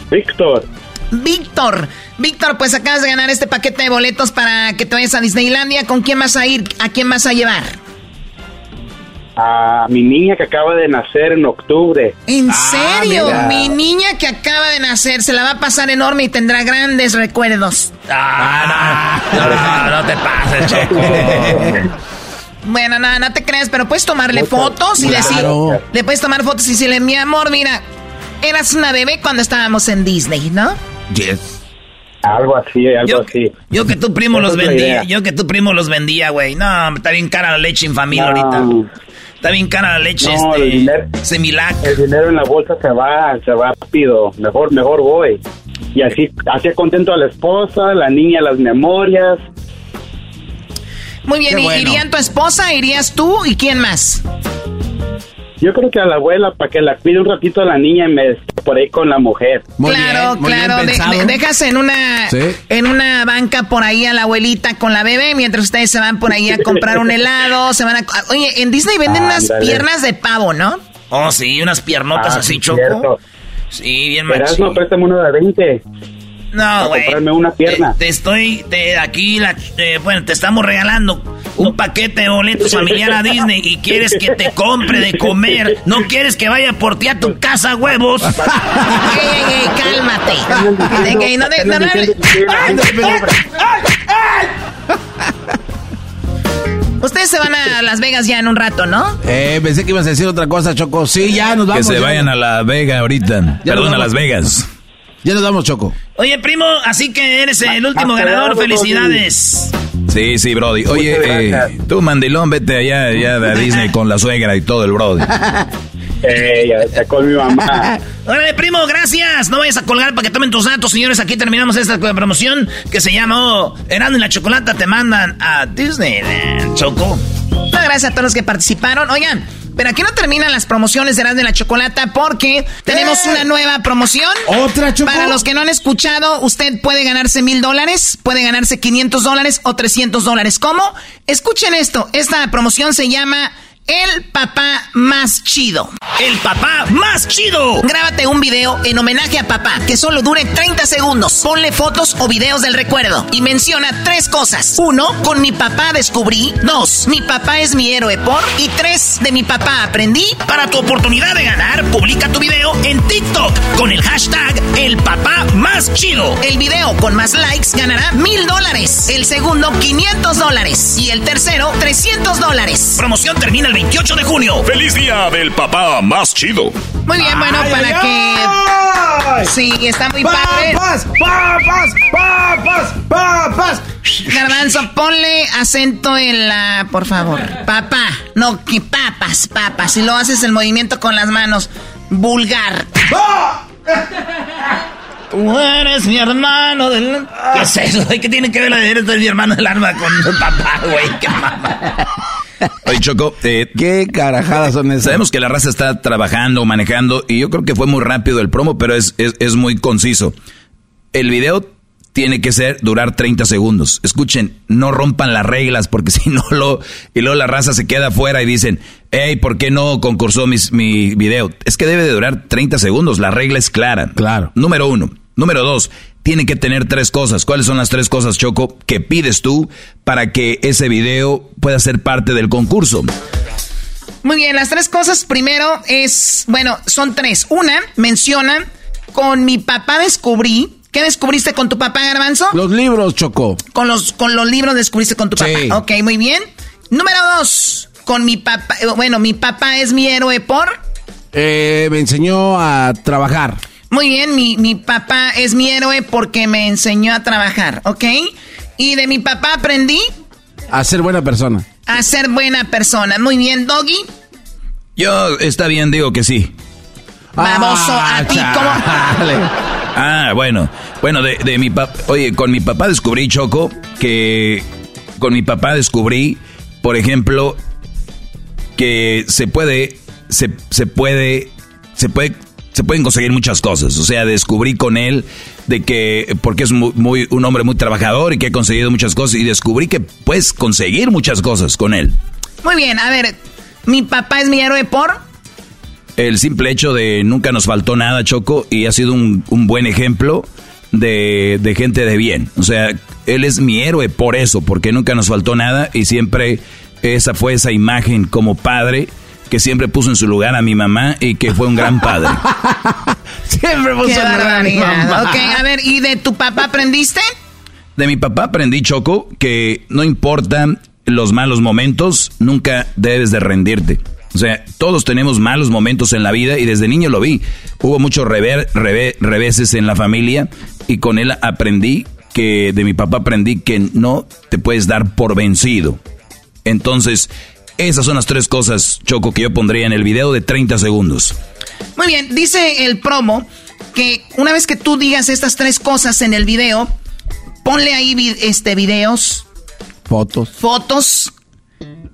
Víctor. Víctor. Víctor, pues acabas de ganar este paquete de boletos para que te vayas a Disneylandia. ¿Con quién vas a ir? ¿A quién vas a llevar? A mi niña que acaba de nacer en octubre. ¿En Ah, serio? Mi niña que acaba de nacer se la va a pasar enorme y tendrá grandes recuerdos. Ah, no, no, no, te pases, Choco. Bueno, nada, no te creas, pero puedes tomarle fotos y decir, Claro. le puedes tomar fotos y decirle, mi amor, mira, eras una bebé cuando estábamos en Disney, ¿no? Yes. Algo así, algo Yo, así. yo que tu primo Esa los vendía, yo que tu primo los vendía, güey. No, está bien cara la leche infamil No. ahorita. Está bien cara la leche, No, el este, dinero- Semilac. El dinero en la bolsa se va, se va rápido. Mejor, mejor voy. Y así, hacía contento a la esposa, la niña las memorias. Muy bien, Qué ¿y- bueno. ¿irían tu esposa, irías tú y quién más? Yo creo que a la abuela, para que la cuide un ratito a la niña y me esté por ahí con la mujer. claro, claro, de- de- dejas en una Sí. en una banca por ahí a la abuelita con la bebé mientras ustedes se van por ahí a comprar un helado, se van a Oye, en Disney venden unas Ándale. piernas de pavo, ¿no? Oh, sí, unas piernotas Ah, así, sí, Choco. cierto. Sí, bien Verás, machín. no, préstame uno de 20. No, Para güey. comprarme una pierna. Te, te estoy, te, aquí, la, eh, bueno, te estamos regalando un paquete de boletos familiar a Disney y quieres que te compre de comer. No quieres que vaya por ti a tu casa, huevos. ey, ey, ey, cálmate. De que no de- no, no, Ustedes se van a Las Vegas ya en un rato, ¿no? Eh, pensé que ibas a decir otra cosa, Choco. Sí, ya nos Que vamos. se ya. vayan a La Vega ahorita. Ya Perdón, a. Las Vegas. Ya nos vamos, Choco. Oye, primo, así que eres el último hasta ganador. Felicidades. Sí, sí, Brody. Oye, Muchas eh, tú, mandilón, vete allá, allá a Disney con la suegra y todo el Brody. Eh, ya está con mi mamá. Órale, primo, gracias. No vayas a colgar para que tomen tus datos, señores. Aquí terminamos esta promoción que se llamó Erasmo y la Chocolata te mandan a Disney. Choco. No, gracias a todos los que participaron. Oigan, pero aquí no terminan las promociones de de la Chocolata porque tenemos una nueva promoción. ¿Otra, Choco? Para los que no han escuchado, usted puede ganarse mil dólares, puede ganarse 500 dólares o 300 dólares. ¿Cómo? Escuchen esto. Esta promoción se llama El Papá Más Chido. el papá más chido. Grábate un video en homenaje a papá que solo dure 30 segundos. Ponle fotos o videos del recuerdo y menciona tres cosas. Uno, con mi papá descubrí. Dos, mi papá es mi héroe por. Y tres, de mi papá aprendí. Para tu oportunidad de ganar, publica tu video en TikTok con el hashtag el papá más chido. El video con más likes ganará mil dólares. El segundo, 500 dólares. Y el tercero, 300 dólares. Promoción termina el 28 de junio. ¡Feliz día del papá más chido! Muy bien, bueno, para que. Sí, está muy padre. ¡Papas! ¡Papas! ¡Papas! ¡Papas! Garbanzo, ponle acento en la. Por favor. Papá. No, que papas, papas. Si lo haces el movimiento con las manos. Vulgar. Tú eres mi hermano del... ¿Qué es eso? ¿Qué tiene que ver la de eres mi hermano del alma con papá, güey? ¡Qué mamá! Oye, Choco, eh, ¿qué carajadas son esas? Sabemos que la raza está trabajando, manejando, y yo creo que fue muy rápido el promo, pero es, es, es muy conciso. El video tiene que ser durar 30 segundos. Escuchen, no rompan las reglas porque si no lo y luego la raza se queda afuera y dicen, hey, ¿por qué no concursó mis, mi video? Es que debe de durar 30 segundos, la regla es clara. Claro. Número uno. Número dos, tiene que tener tres cosas. ¿Cuáles son las tres cosas, Choco, que pides tú para que ese video pueda ser parte del concurso? Muy bien, las tres cosas primero es, bueno, son tres. Una, menciona, con mi papá descubrí ¿Qué descubriste con tu papá, Garbanzo? Los libros, Choco. Con los, con los libros descubriste con tu papá. Ok, muy bien. Número dos, con mi papá. Bueno, mi papá es mi héroe por. Eh, me enseñó a trabajar. Muy bien, mi, mi papá es mi héroe porque me enseñó a trabajar, ¿ok? Y de mi papá aprendí A ser buena persona. a ser buena persona. Muy bien, Doggy. Yo, está bien, digo que sí. Baboso, a ti, ¿cómo? Ah, bueno. Bueno, de, de mi papá. Oye, con mi papá descubrí, Choco, que con mi papá descubrí, por ejemplo, que se puede. Se, se puede. Se puede. Se pueden conseguir muchas cosas. O sea, descubrí con él de que. Porque es muy, muy- un hombre muy trabajador y que ha conseguido muchas cosas. Y descubrí que puedes conseguir muchas cosas con él. Muy bien, a ver. Mi papá es mi héroe por. El simple hecho de nunca nos faltó nada, Choco, y ha sido un, un buen ejemplo de, de gente de bien. O sea, él es mi héroe por eso, porque nunca nos faltó nada y siempre esa fue esa imagen como padre que siempre puso en su lugar a mi mamá y que fue un gran padre. Siempre Qué barbaridad. Ok, a ver, ¿y de tu papá aprendiste? De mi papá aprendí, Choco, que no importa los malos momentos, nunca debes de rendirte. O sea, todos tenemos malos momentos en la vida y desde niño lo vi. Hubo muchos rever- reve- reveses en la familia y con él aprendí que, de mi papá aprendí que no te puedes dar por vencido. Entonces, esas son las tres cosas, Choco, que yo pondría en el video de 30 segundos. Muy bien, dice el promo que una vez que tú digas estas tres cosas en el video, ponle ahí vi- este videos, Fotos. fotos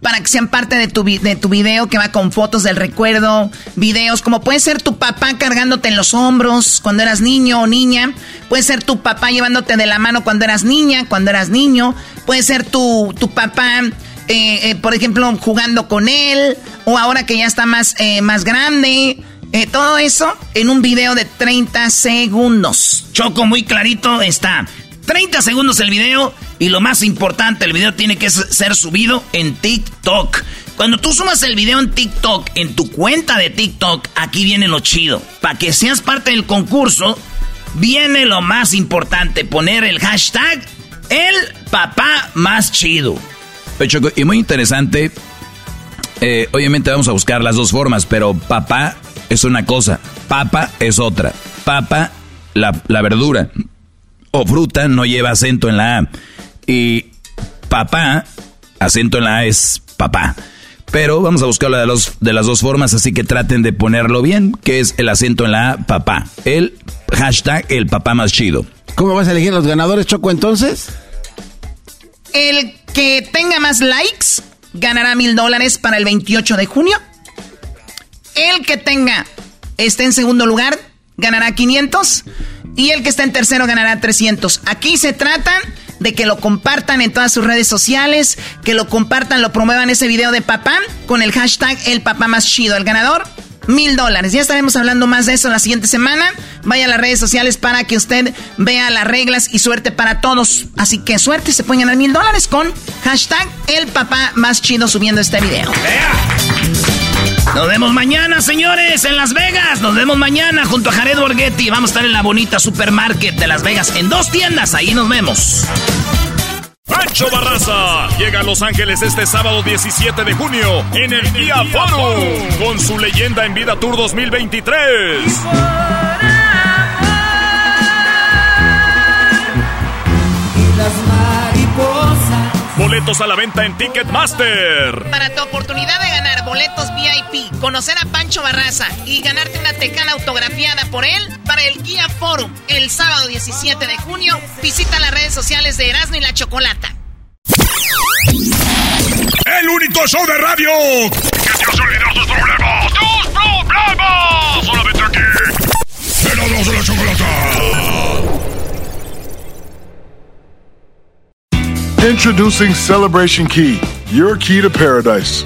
para que sean parte de tu, de tu video que va con fotos del recuerdo, videos, como puede ser tu papá cargándote en los hombros cuando eras niño o niña, puede ser tu papá llevándote de la mano cuando eras niña, cuando eras niño, puede ser tu, tu papá, eh, eh, por ejemplo, jugando con él, o ahora que ya está más, eh, más grande. todo eso en un video de 30 segundos. Choco, muy clarito está. 30 segundos el video y lo más importante, el video tiene que ser subido en TikTok. Cuando tú sumas el video en TikTok, en tu cuenta de TikTok, aquí viene lo chido. Para que seas parte del concurso, viene lo más importante, poner el hashtag el papá más chido. Choco, y muy interesante, eh, obviamente vamos a buscar las dos formas, pero papá es una cosa, papa es otra. Papa, la, la verdura o fruta no lleva acento en la A. Y papá, acento en la A es papá. Pero vamos a buscarlo de, de las dos formas, así que traten de ponerlo bien, que es el acento en la A, papá. El hashtag, el papá más chido. ¿Cómo vas a elegir los ganadores, Choco, entonces? El que tenga más likes ganará mil dólares para el 28 de junio. El que tenga, esté en segundo lugar, ganará 500. Y el que está en tercero ganará 300. Aquí se trata de que lo compartan en todas sus redes sociales, que lo compartan, lo promuevan ese video de papá con el hashtag el papá más chido. El ganador mil dólares. Ya estaremos hablando más de eso la siguiente semana. Vaya a las redes sociales para que usted vea las reglas y suerte para todos. Así que suerte, se pueden ganar mil dólares con hashtag el papá más chido subiendo este video. Nos vemos mañana, señores, en Las Vegas. Nos vemos mañana junto a Jared Borghetti. Vamos a estar en la bonita supermarket de Las Vegas en dos tiendas. Ahí nos vemos. Pancho Barraza llega a Los Ángeles este sábado 17 de junio en el Día Forum con su leyenda en vida Tour 2023. Boletos a la venta en Ticketmaster. Para tu oportunidad de ganar boletos VIP, conocer a Pancho Barraza y ganarte una tecana autografiada por él para el Guía Forum el sábado 17 de junio, visita las redes sociales de Erasmo y la Chocolata. El único show de radio que te hace olvidar tus problemas. ¡Tus problemas! Solamente aquí. Erasmo de la Chocolata. Introducing Celebration Key, your key to paradise.